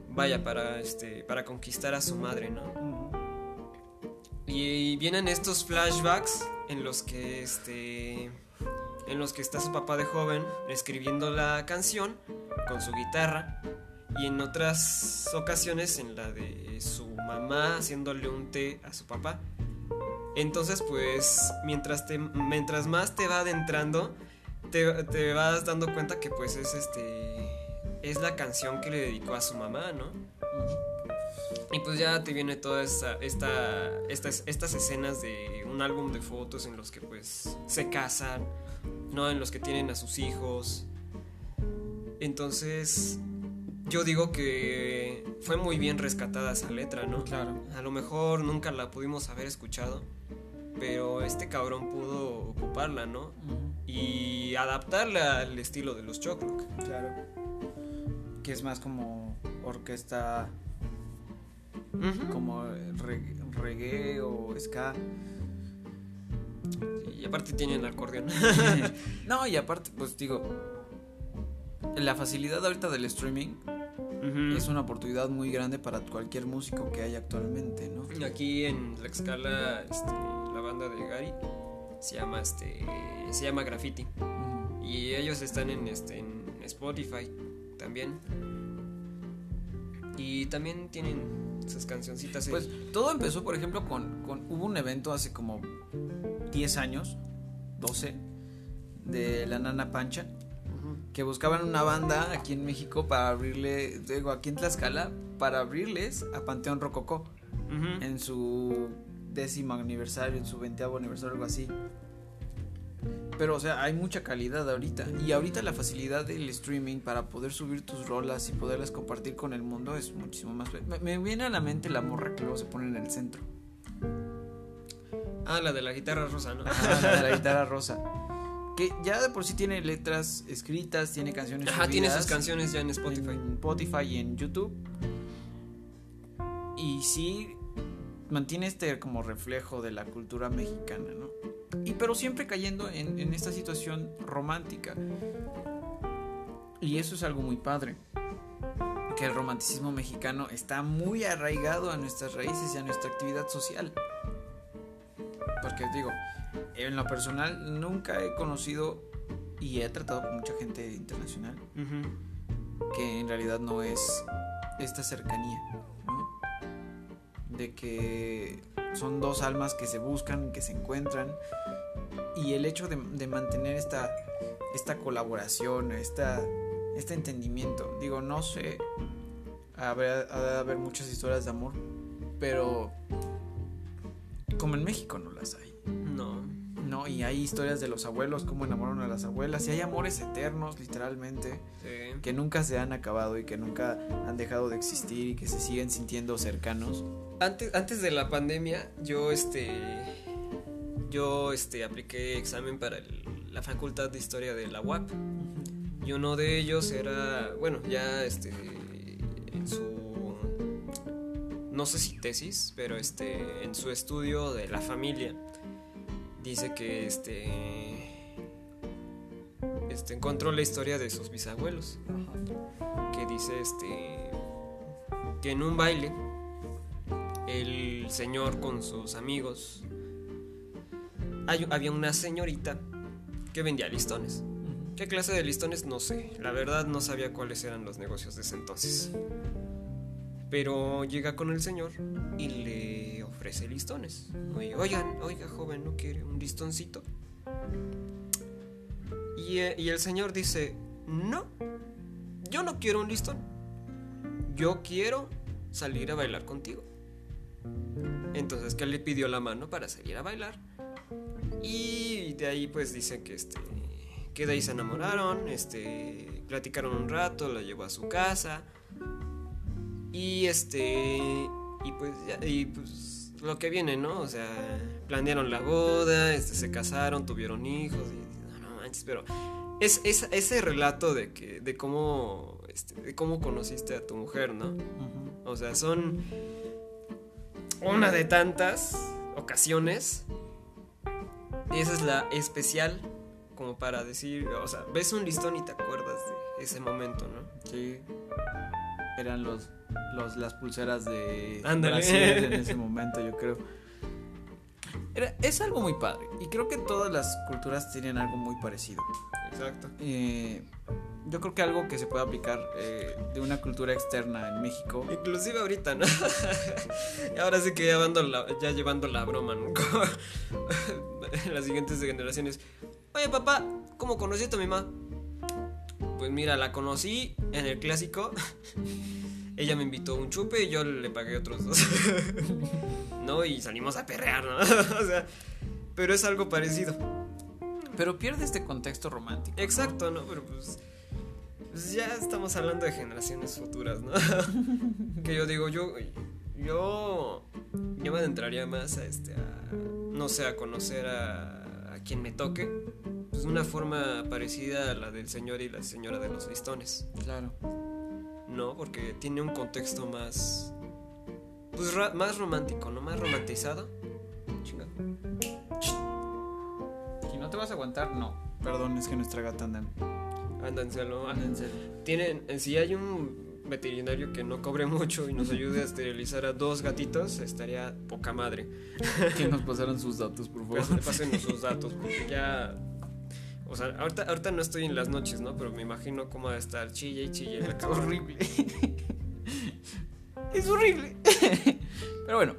Vaya, para, este, para conquistar a su madre, ¿no? Y vienen estos flashbacks en los que este en los que está su papá de joven escribiendo la canción con su guitarra y en otras ocasiones en la de su mamá haciéndole un té a su papá. Entonces, pues mientras te mientras más te va adentrando te, vas dando cuenta que pues es este es la canción que le dedicó a su mamá, ¿no? Y pues ya te viene toda esta, esta, estas, estas escenas de un álbum de fotos en los que pues se casan, ¿no? En los que tienen a sus hijos. Entonces, yo digo que fue muy bien rescatada esa letra, ¿no? Claro. A lo mejor nunca la pudimos haber escuchado, pero este cabrón pudo ocuparla, ¿no? Y adaptarla al estilo de los Chocrock. Claro. que es más como orquesta, como re- reggae o ska. Y aparte tienen acordeón. no, y aparte, pues digo, la facilidad ahorita del streaming es una oportunidad muy grande para cualquier músico que hay actualmente, ¿no? Aquí en la escala, este, la banda de Gary se llama este se llama Graffiti y ellos están en este en Spotify también. Y también tienen sus cancioncitas. eh. Pues todo empezó, por ejemplo, con, con- Hubo un evento hace como 10 años, 12, de la Nana Pancha. Que buscaban una banda aquí en México para abrirle, digo, aquí en Tlaxcala, para abrirles a Panteón Rococó en su décimo aniversario, en su veinteavo aniversario, algo así. Pero, o sea, hay mucha calidad ahorita. Y ahorita la facilidad del streaming para poder subir tus rolas y poderlas compartir con el mundo es muchísimo más. Me, me viene a la mente la morra que luego se pone en el centro. Ah, la de la guitarra rosa, ¿no? Ajá, la de la guitarra rosa. Que ya de por sí tiene letras escritas, tiene canciones. Ajá, tiene sus canciones ya en Spotify. En Spotify y en YouTube. Y sí mantiene este como reflejo de la cultura mexicana, ¿no? Y pero siempre cayendo en, en esta situación romántica. Y eso es algo muy padre. Que el romanticismo mexicano está muy arraigado a nuestras raíces y a nuestra actividad social. Porque digo, en lo personal nunca he conocido y he tratado con mucha gente internacional que en realidad no es esta cercanía, ¿no? De que son dos almas que se buscan, que se encuentran y el hecho de, de mantener esta, esta colaboración, esta, este entendimiento, digo, no sé, habrá, ha de haber muchas historias de amor, pero como en México no las hay. No. No, y hay historias de los abuelos, cómo enamoraron a las abuelas, y hay amores eternos, literalmente Sí. que nunca se han acabado y que nunca han dejado de existir y que se siguen sintiendo cercanos. Antes, antes de la pandemia, yo este. Yo este apliqué examen para el- la facultad de historia de la UAP. Y uno de ellos era. Bueno, ya este. En su. No sé si tesis, pero este. En su estudio de la familia. Dice que este. Este encontró la historia de sus bisabuelos. que dice este que en un baile el señor con sus amigos hay- había una señorita que vendía listones. ¿Qué clase de listones? No sé. La verdad no sabía cuáles eran los negocios de ese entonces. Pero llega con el señor y le ofrece listones. Oigan, oiga joven, ¿no quiere un listoncito? Y, eh, y el señor dice, no, yo no quiero un listón. Yo quiero salir a bailar contigo. Entonces que le pidió la mano para salir a bailar. Y de ahí pues dicen que este que de ahí se enamoraron, este platicaron un rato, la llevó a su casa. Y este y pues ya- y pues lo que viene, ¿no? O sea, planearon la boda, este se casaron, tuvieron hijos y no, no manches, pero es, es- ese relato de que de cómo este, de cómo conociste a tu mujer, ¿no? O sea, son una de tantas ocasiones. Y esa es la especial como para decir, o sea, ves un listón y te acuerdas de ese momento, ¿no? Sí. Eran los, los las pulseras de. Brasil en ese momento, yo creo. Era- es algo muy padre. Y creo que todas las culturas tienen algo muy parecido. Exacto. Eh, yo creo que algo que se puede aplicar eh, de una cultura externa en México. Inclusive ahorita, ¿no? Ahora sí que ya, llevando la, ya llevando la broma, ¿no? Las siguientes generaciones. Oye, papá, ¿cómo conociste a mi mamá? Pues mira, la conocí en el clásico. Ella me invitó un chupe y yo le pagué otros dos. ¿No? Y salimos a perrear, ¿no? O sea, pero es algo parecido. Pero pierde este contexto romántico. Exacto, ¿no? Pero pues, pues ya estamos hablando de generaciones futuras, ¿no? que yo digo, yo, yo, yo me adentraría más a este, a, no sé, a conocer a, a quien me toque, pues de una forma parecida a la del señor y la señora de los listones. Claro. ¿No? Porque tiene un contexto más. Pues más romántico, ¿no? Más romantizado. Chinga. Si no te vas a aguantar, no. Perdón, es que nuestra gata anda en, Anda en celo. anda en serio. Tienen, si hay un veterinario que no cobre mucho y nos ayude a esterilizar a dos gatitos, estaría poca madre. Que nos pasaran sus datos, por favor. Pas- Pásenos sus datos, porque ya. O sea, ahorita, ahorita no estoy en las noches, ¿no? Pero me imagino cómo va a estar chille y chille. la Es horrible. es horrible. Pero bueno,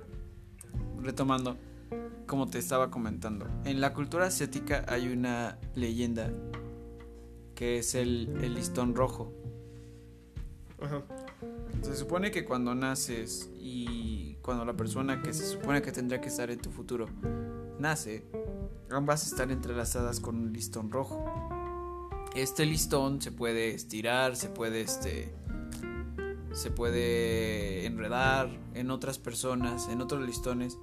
retomando, como te estaba comentando, en la cultura asiática hay una leyenda que es el, el listón rojo. Ajá. Se supone que cuando naces y cuando la persona que se supone que tendría que estar en tu futuro nace, ambas están entrelazadas con un listón rojo. Este listón se puede estirar, se puede este se puede enredar en otras personas, en otros listones,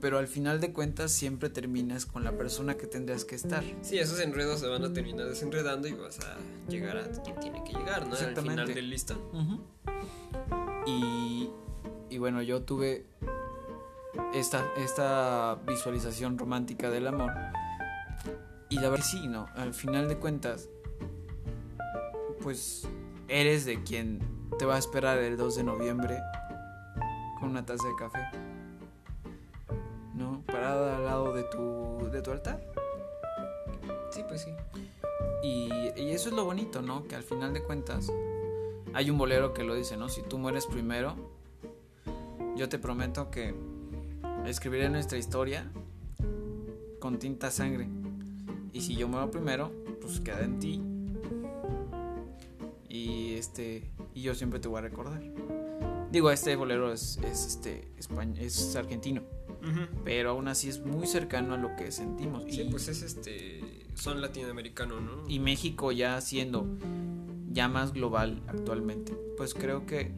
pero al final de cuentas siempre terminas con la persona que tendrías que estar. Sí, esos enredos se van a terminar desenredando y vas a llegar a quien tiene que llegar, ¿no? Al final del listón. y, y bueno, yo tuve esta, esta visualización romántica del amor. Y la verdad sí, ¿no? Al final de cuentas, pues eres de quien te va a esperar el 2 de noviembre con una taza de café. ¿No? Parada al lado de tu, de tu altar. Sí, pues sí. Y, y eso es lo bonito, ¿no? Que al final de cuentas hay un bolero que lo dice, ¿no? Si tú mueres primero, yo te prometo que escribiré nuestra historia con tinta sangre. Y si yo muero primero, pues queda en ti. Y este y yo siempre te voy a recordar. Digo, este bolero es, es este es argentino, pero aún así es muy cercano a lo que sentimos. Sí, y, pues es este. Son latinoamericanos, ¿no? y México ya siendo ya más global actualmente, pues creo que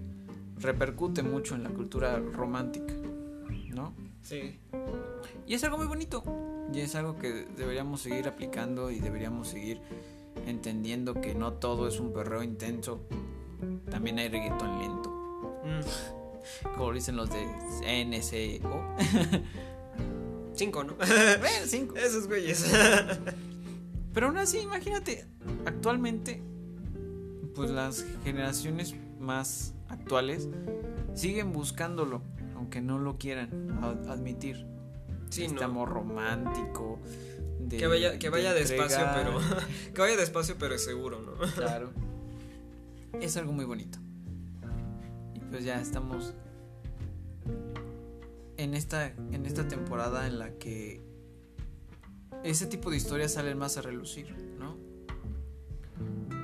repercute mucho en la cultura romántica, ¿no? Sí. Y es algo muy bonito, y es algo que deberíamos seguir aplicando y deberíamos seguir entendiendo que no todo es un perreo intenso, también hay reggaetón lento, Mm. como dicen los de NCO. Cinco, ¿no? Bueno, cinco. Esos güeyes. Pero aún así, imagínate, actualmente, pues las generaciones más actuales siguen buscándolo, aunque no lo quieran ad- admitir. Sí, este no. amor romántico. de- Que vaya, que vaya de despacio, pero. que vaya despacio, pero seguro, ¿no? Claro. Es algo muy bonito. Y pues ya estamos en esta, en esta temporada en la que ese tipo de historias salen más a relucir, ¿no?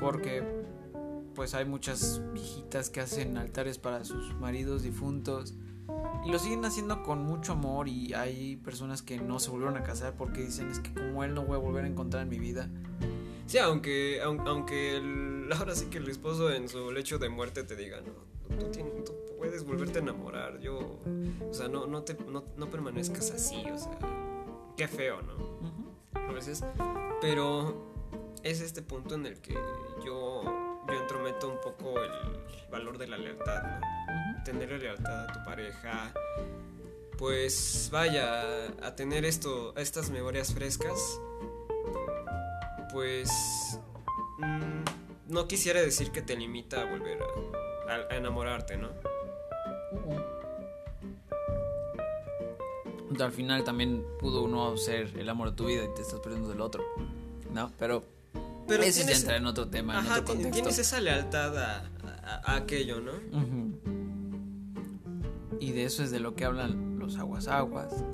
Porque pues hay muchas viejitas que hacen altares para sus maridos difuntos y lo siguen haciendo con mucho amor y hay personas que no se volvieron a casar porque dicen es que como él no voy a volver a encontrar en mi vida. Sí, aunque, aun- aunque el- ahora sí que el esposo en su lecho de muerte te diga, no, tú, tienes- tú puedes volverte a enamorar, yo, o sea, no, no, te, no, no permanezcas así, o sea, qué feo, ¿no? A veces, pero es este punto en el que yo, yo entrometo un poco el valor de la lealtad, ¿no? Tenerle lealtad a tu pareja, pues vaya, a tener esto, estas memorias frescas, pues mm, no quisiera decir que te limita a volver a, enamorarte, ¿no? Al final también pudo uno ser el amor de tu vida y te estás perdiendo del otro, ¿no? Pero, Pero ya tienes- entra en otro tema, en Ajá, otro contexto. tienes esa lealtad a, a- a aquello, ¿no? Ujú. Y de eso es de lo que hablan los aguas aguas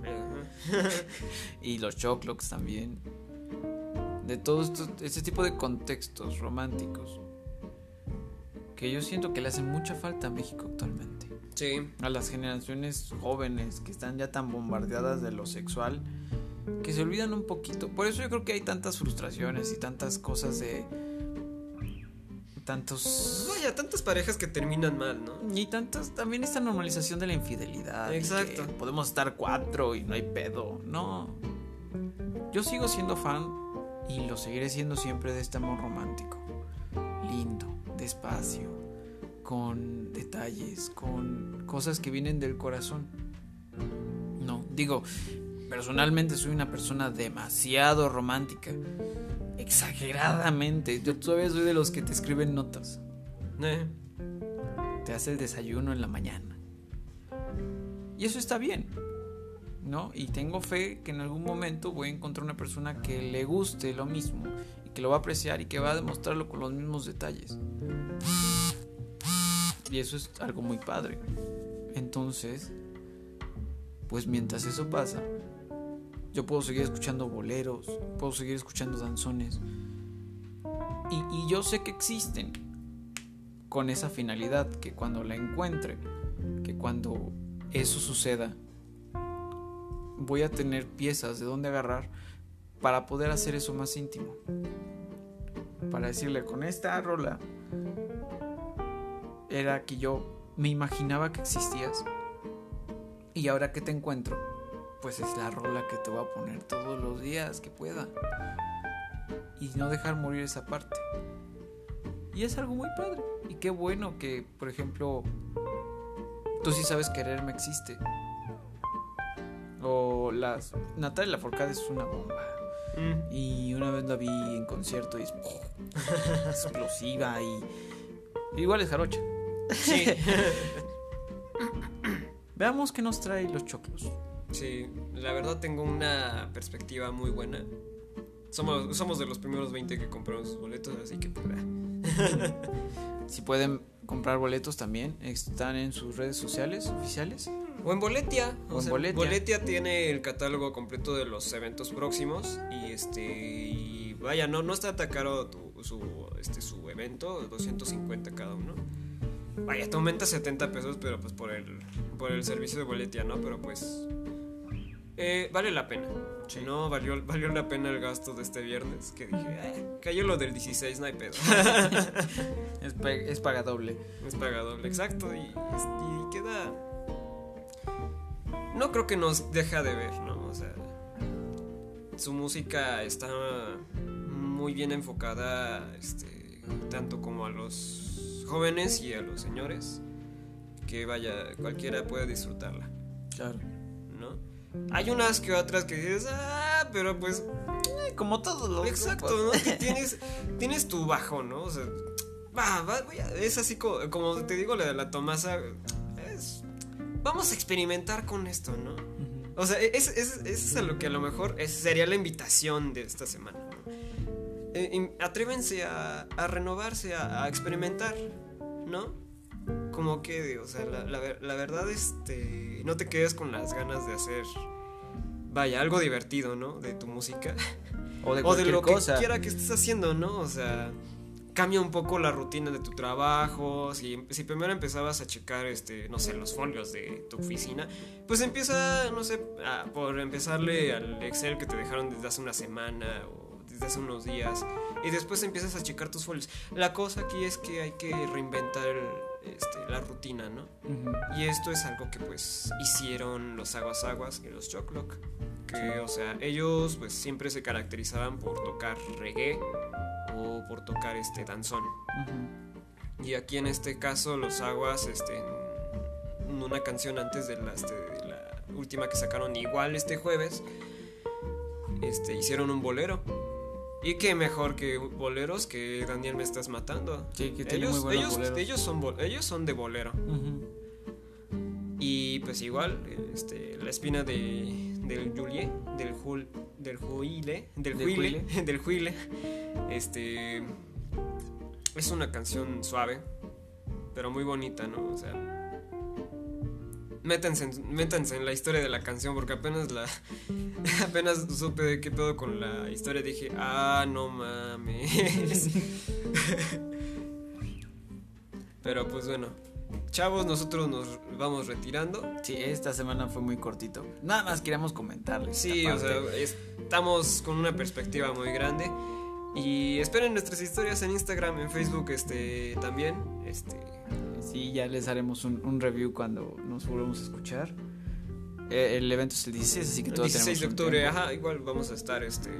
y los choclocs también. De todo esto, este tipo de contextos románticos que yo siento que le hacen mucha falta a México actualmente. Sí, A las generaciones jóvenes que están ya tan bombardeadas de lo sexual que se olvidan un poquito. Por eso yo creo que hay tantas frustraciones y tantas cosas de tantos vaya, tantas parejas que terminan mal, ¿no? Y tantas, también esta normalización de la infidelidad. Exacto. que podemos estar cuatro y no hay pedo. No. Yo sigo siendo fan y lo seguiré siendo siempre de este amor romántico. Lindo, despacio, con detalles, con cosas que vienen del corazón. No, digo, personalmente soy una persona demasiado romántica. Exageradamente. Yo todavía soy de los que te escriben notas. Eh, Te hace el desayuno en la mañana. Y eso está bien. ¿No? Y tengo fe que en algún momento voy a encontrar una persona que le guste lo mismo. Y que lo va a apreciar y que va a demostrarlo con los mismos detalles. Y eso es algo muy padre. Entonces, pues mientras eso pasa, yo puedo seguir escuchando boleros, puedo seguir escuchando danzones. Y, yo sé que existen con esa finalidad, que cuando la encuentre, que cuando eso suceda, voy a tener piezas de donde agarrar para poder hacer eso más íntimo. Para decirle, con esta rola, era que yo me imaginaba que existías. Y ahora que te encuentro, pues es la rola que te voy a poner todos los días que pueda. Y no dejar morir esa parte. Y es algo muy padre. Y qué bueno que, por ejemplo, tú sí sabes quererme existe. O las... Natalia Lafourcade es una bomba. mm, Y una vez la vi en concierto y es explosiva y igual es jarocha. Sí. Veamos qué nos trae los choclos. Sí, la verdad tengo una perspectiva muy buena. Somos, somos de los primeros 20 que compraron sus boletos, así que pues. Si pueden comprar boletos también, están en sus redes sociales oficiales. O en Boletia. O en Boletia. tiene el catálogo completo de los eventos próximos. Y este. Y vaya, no, no está tan caro tu- su, este, su evento, 250 cada uno. Vaya, te aumenta 70 pesos, pero pues por el, por el servicio de Boletia, ¿no? Pero pues. Eh, vale la pena. Sí. No, valió, valió la pena el gasto de este viernes. Que dije, "Ah, cayó lo del 16, no hay pedo. Es, es paga doble. Es paga doble, exacto. Y, y queda. No creo que nos deja de ver, ¿no? O sea. Su música está muy bien enfocada, este, tanto como a los jóvenes y a los señores. Que vaya, cualquiera puede disfrutarla, Claro. Hay unas que otras que dices, ah, pero pues Como todos los Exacto, ¿no? Que tienes, tienes tu bajo, ¿no? O sea, va, va, voy a- es así como, como te digo, la de la Tomasa. Es, vamos a experimentar con esto, ¿no? O sea, es, es, es a lo que a lo mejor es- sería la invitación de esta semana. ¿no? Eh, atrévense a, a renovarse, a, a experimentar, ¿no? Como que, o sea, la, la ver- la verdad, este, no te quedes con las ganas de hacer, vaya, algo divertido, ¿no? De tu música. O de o de lo cosa. que quiera que estés haciendo, ¿no? O sea, cambia un poco la rutina de tu trabajo. Si, si primero empezabas a checar, este, no sé, los folios de tu oficina, pues empieza, no sé, a- por empezarle al Excel que te dejaron desde hace una semana o desde hace unos días. Y después empiezas a checar tus folios. La cosa aquí es que hay que reinventar el- rutina, ¿no? Ujú. Y esto es algo que pues hicieron los Aguas Aguas y los Choclock. Que, o sea, ellos pues siempre se caracterizaban por tocar reggae o por tocar este danzón. Y aquí en este caso los Aguas, este, en una canción antes de la, este, de la última que sacaron igual este jueves, este, hicieron un bolero. Y qué mejor que boleros que Daniel me estás matando. Sí, que tiene ellos, muy buenos ellos, boleros. ellos son bol- ellos son de bolero. Ujú. Y pues igual, este, la espina de, del Julie, del Jul, del Juile, del Del Juile, del Juile, este, es una canción suave, pero muy bonita, ¿no? O sea, métanse en, métanse en la historia de la canción porque apenas la, apenas supe de qué pedo con la historia dije, ah, no mames. pero pues bueno. Chavos, nosotros nos vamos retirando. Sí, esta semana fue muy cortito. Nada más queríamos comentarles. Sí, o sea, estamos con una perspectiva muy grande. Y esperen nuestras historias en Instagram, en Facebook, este también. Este. Sí, ya les haremos un, un review cuando nos volvamos a escuchar. Eh, el evento es el 16, así que El todavía 16 de tenemos un octubre, ajá, igual vamos a estar este.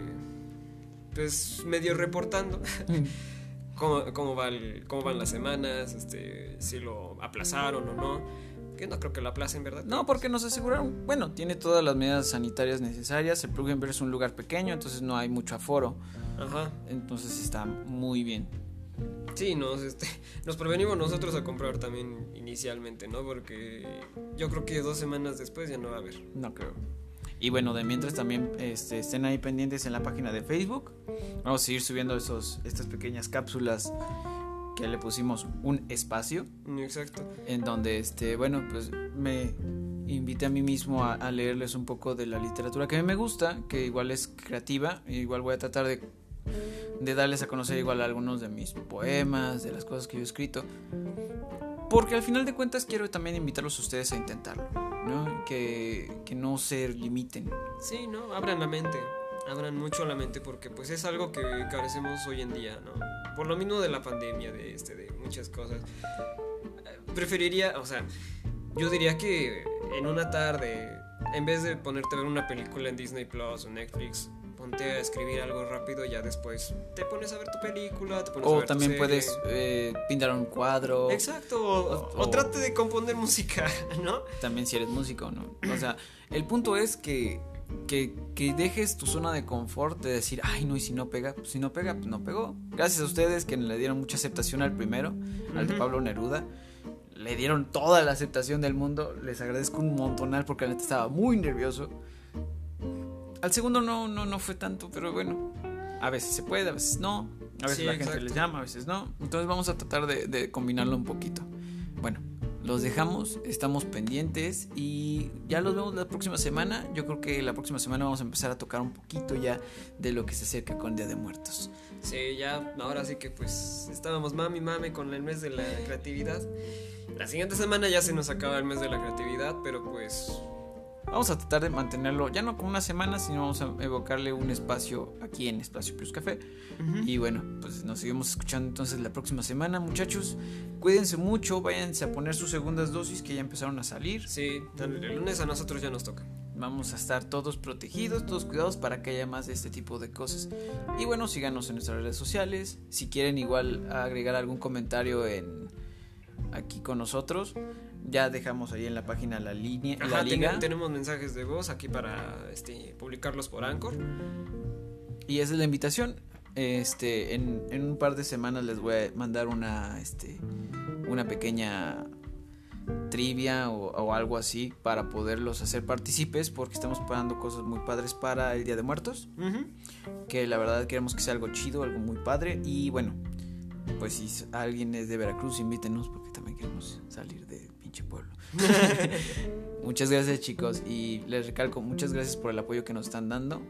Pues medio reportando cómo, cómo, va el- cómo van las semanas, este, si lo aplazaron o no. Que no creo que lo aplacen, ¿verdad? No, porque nos aseguraron, bueno, tiene todas las medidas sanitarias necesarias, el Pluggenberg es un lugar pequeño, entonces no hay mucho aforo, Ajá. entonces está muy bien. Sí, nos, este, nos prevenimos nosotros a comprar también inicialmente, ¿no? Porque yo creo que dos semanas después ya no va a haber. No creo. Y bueno, de mientras también este, estén ahí pendientes en la página de Facebook. Vamos a seguir subiendo esos, estas pequeñas cápsulas que le pusimos un espacio. Exacto. En donde, este, bueno, pues me invité a mí mismo a, a leerles un poco de la literatura que a mí me gusta, que igual es creativa. igual voy a tratar de, de darles a conocer igual algunos de mis poemas, de las cosas que yo he escrito. Porque al final de cuentas quiero también invitarlos a ustedes a intentarlo, ¿no? Que, que no se limiten. Sí, ¿no? Abran la mente. Abran mucho la mente porque pues es algo que carecemos hoy en día, ¿no? Por lo mismo de la pandemia, de este, de muchas cosas. Preferiría, o sea, yo diría que en una tarde, en vez de ponerte a ver una película en Disney Plus o Netflix, ponte a escribir algo rápido y ya después te pones a ver tu película, te pones a O ver tu también serie. puedes eh, pintar un cuadro. Exacto, o, O- o trate de componer música, ¿no? También si eres músico, ¿no? O sea, el punto es que, que, que dejes tu zona de confort de decir, ay, no, y si no pega, pues si no pega, pues no pegó. Gracias a ustedes que le dieron mucha aceptación al primero, al de. Pablo Neruda. Le dieron toda la aceptación del mundo. Les agradezco un montonal porque la neta estaba muy nervioso. Al segundo no, no, no fue tanto, pero bueno. A veces se puede, a veces no. A veces Sí, la gente les llama, a veces no. Entonces vamos a tratar de, de combinarlo un poquito. Bueno, los dejamos, estamos pendientes y ya los vemos la próxima semana. Yo creo que la próxima semana vamos a empezar a tocar un poquito ya de lo que se acerca con Día de Muertos. Sí, ya, ahora sí que pues estábamos mami mami con el mes de la creatividad. La siguiente semana ya se nos acaba el mes de la creatividad, pero pues Vamos a tratar de mantenerlo ya no con una semana, sino vamos a evocarle un espacio aquí en Espacio Plus Café. Y bueno, pues nos seguimos escuchando entonces la próxima semana, muchachos. Cuídense mucho, váyanse a poner sus segundas dosis que ya empezaron a salir. sí, el lunes a nosotros ya nos toca. Vamos a estar todos protegidos, todos cuidados para que haya más de este tipo de cosas. Y bueno, síganos en nuestras redes sociales. Si quieren igual agregar algún comentario en aquí con nosotros, ya dejamos ahí en la página la línea, la Ajá, liga. ten- tenemos mensajes de voz aquí para este, publicarlos por Anchor. Y esa es la invitación. Este, en, en un par de semanas les voy a mandar una, este, una pequeña trivia o, o algo así para poderlos hacer partícipes porque estamos preparando cosas muy padres para el Día de Muertos. Que la verdad queremos que sea algo chido, algo muy padre y bueno, pues si alguien es de Veracruz, invítenos porque también queremos salir del pinche pueblo. muchas gracias chicos y les recalco, muchas gracias por el apoyo que nos están dando.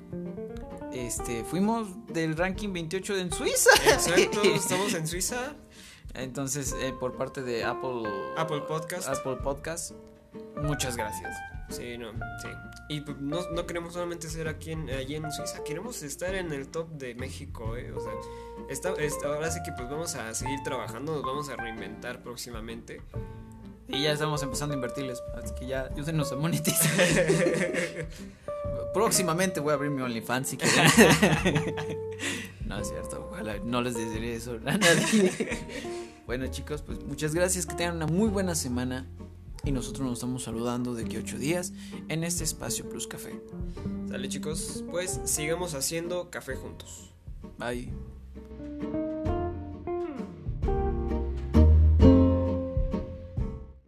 Este, fuimos del ranking 28 en Suiza. Exacto, estamos en Suiza, Entonces, eh, por parte de Apple Apple Podcast. Apple Podcast, muchas gracias. Sí, no, sí. Y pues, no, no queremos solamente ser aquí en, allí en Suiza, queremos estar en el top de México, ¿eh? O sea, esta, esta- ahora sí que pues vamos a seguir trabajando, nos vamos a reinventar próximamente. Y ya estamos empezando a invertirles, así que ya ayúdenos a monetizar. Próximamente voy a abrir mi OnlyFans si quieren. no es cierto, ojalá no les diré eso a nadie. bueno chicos, pues muchas gracias, que tengan una muy buena semana. Y nosotros nos estamos saludando de que ocho días en este espacio Plus Café. Sale chicos, pues sigamos haciendo café juntos. Bye.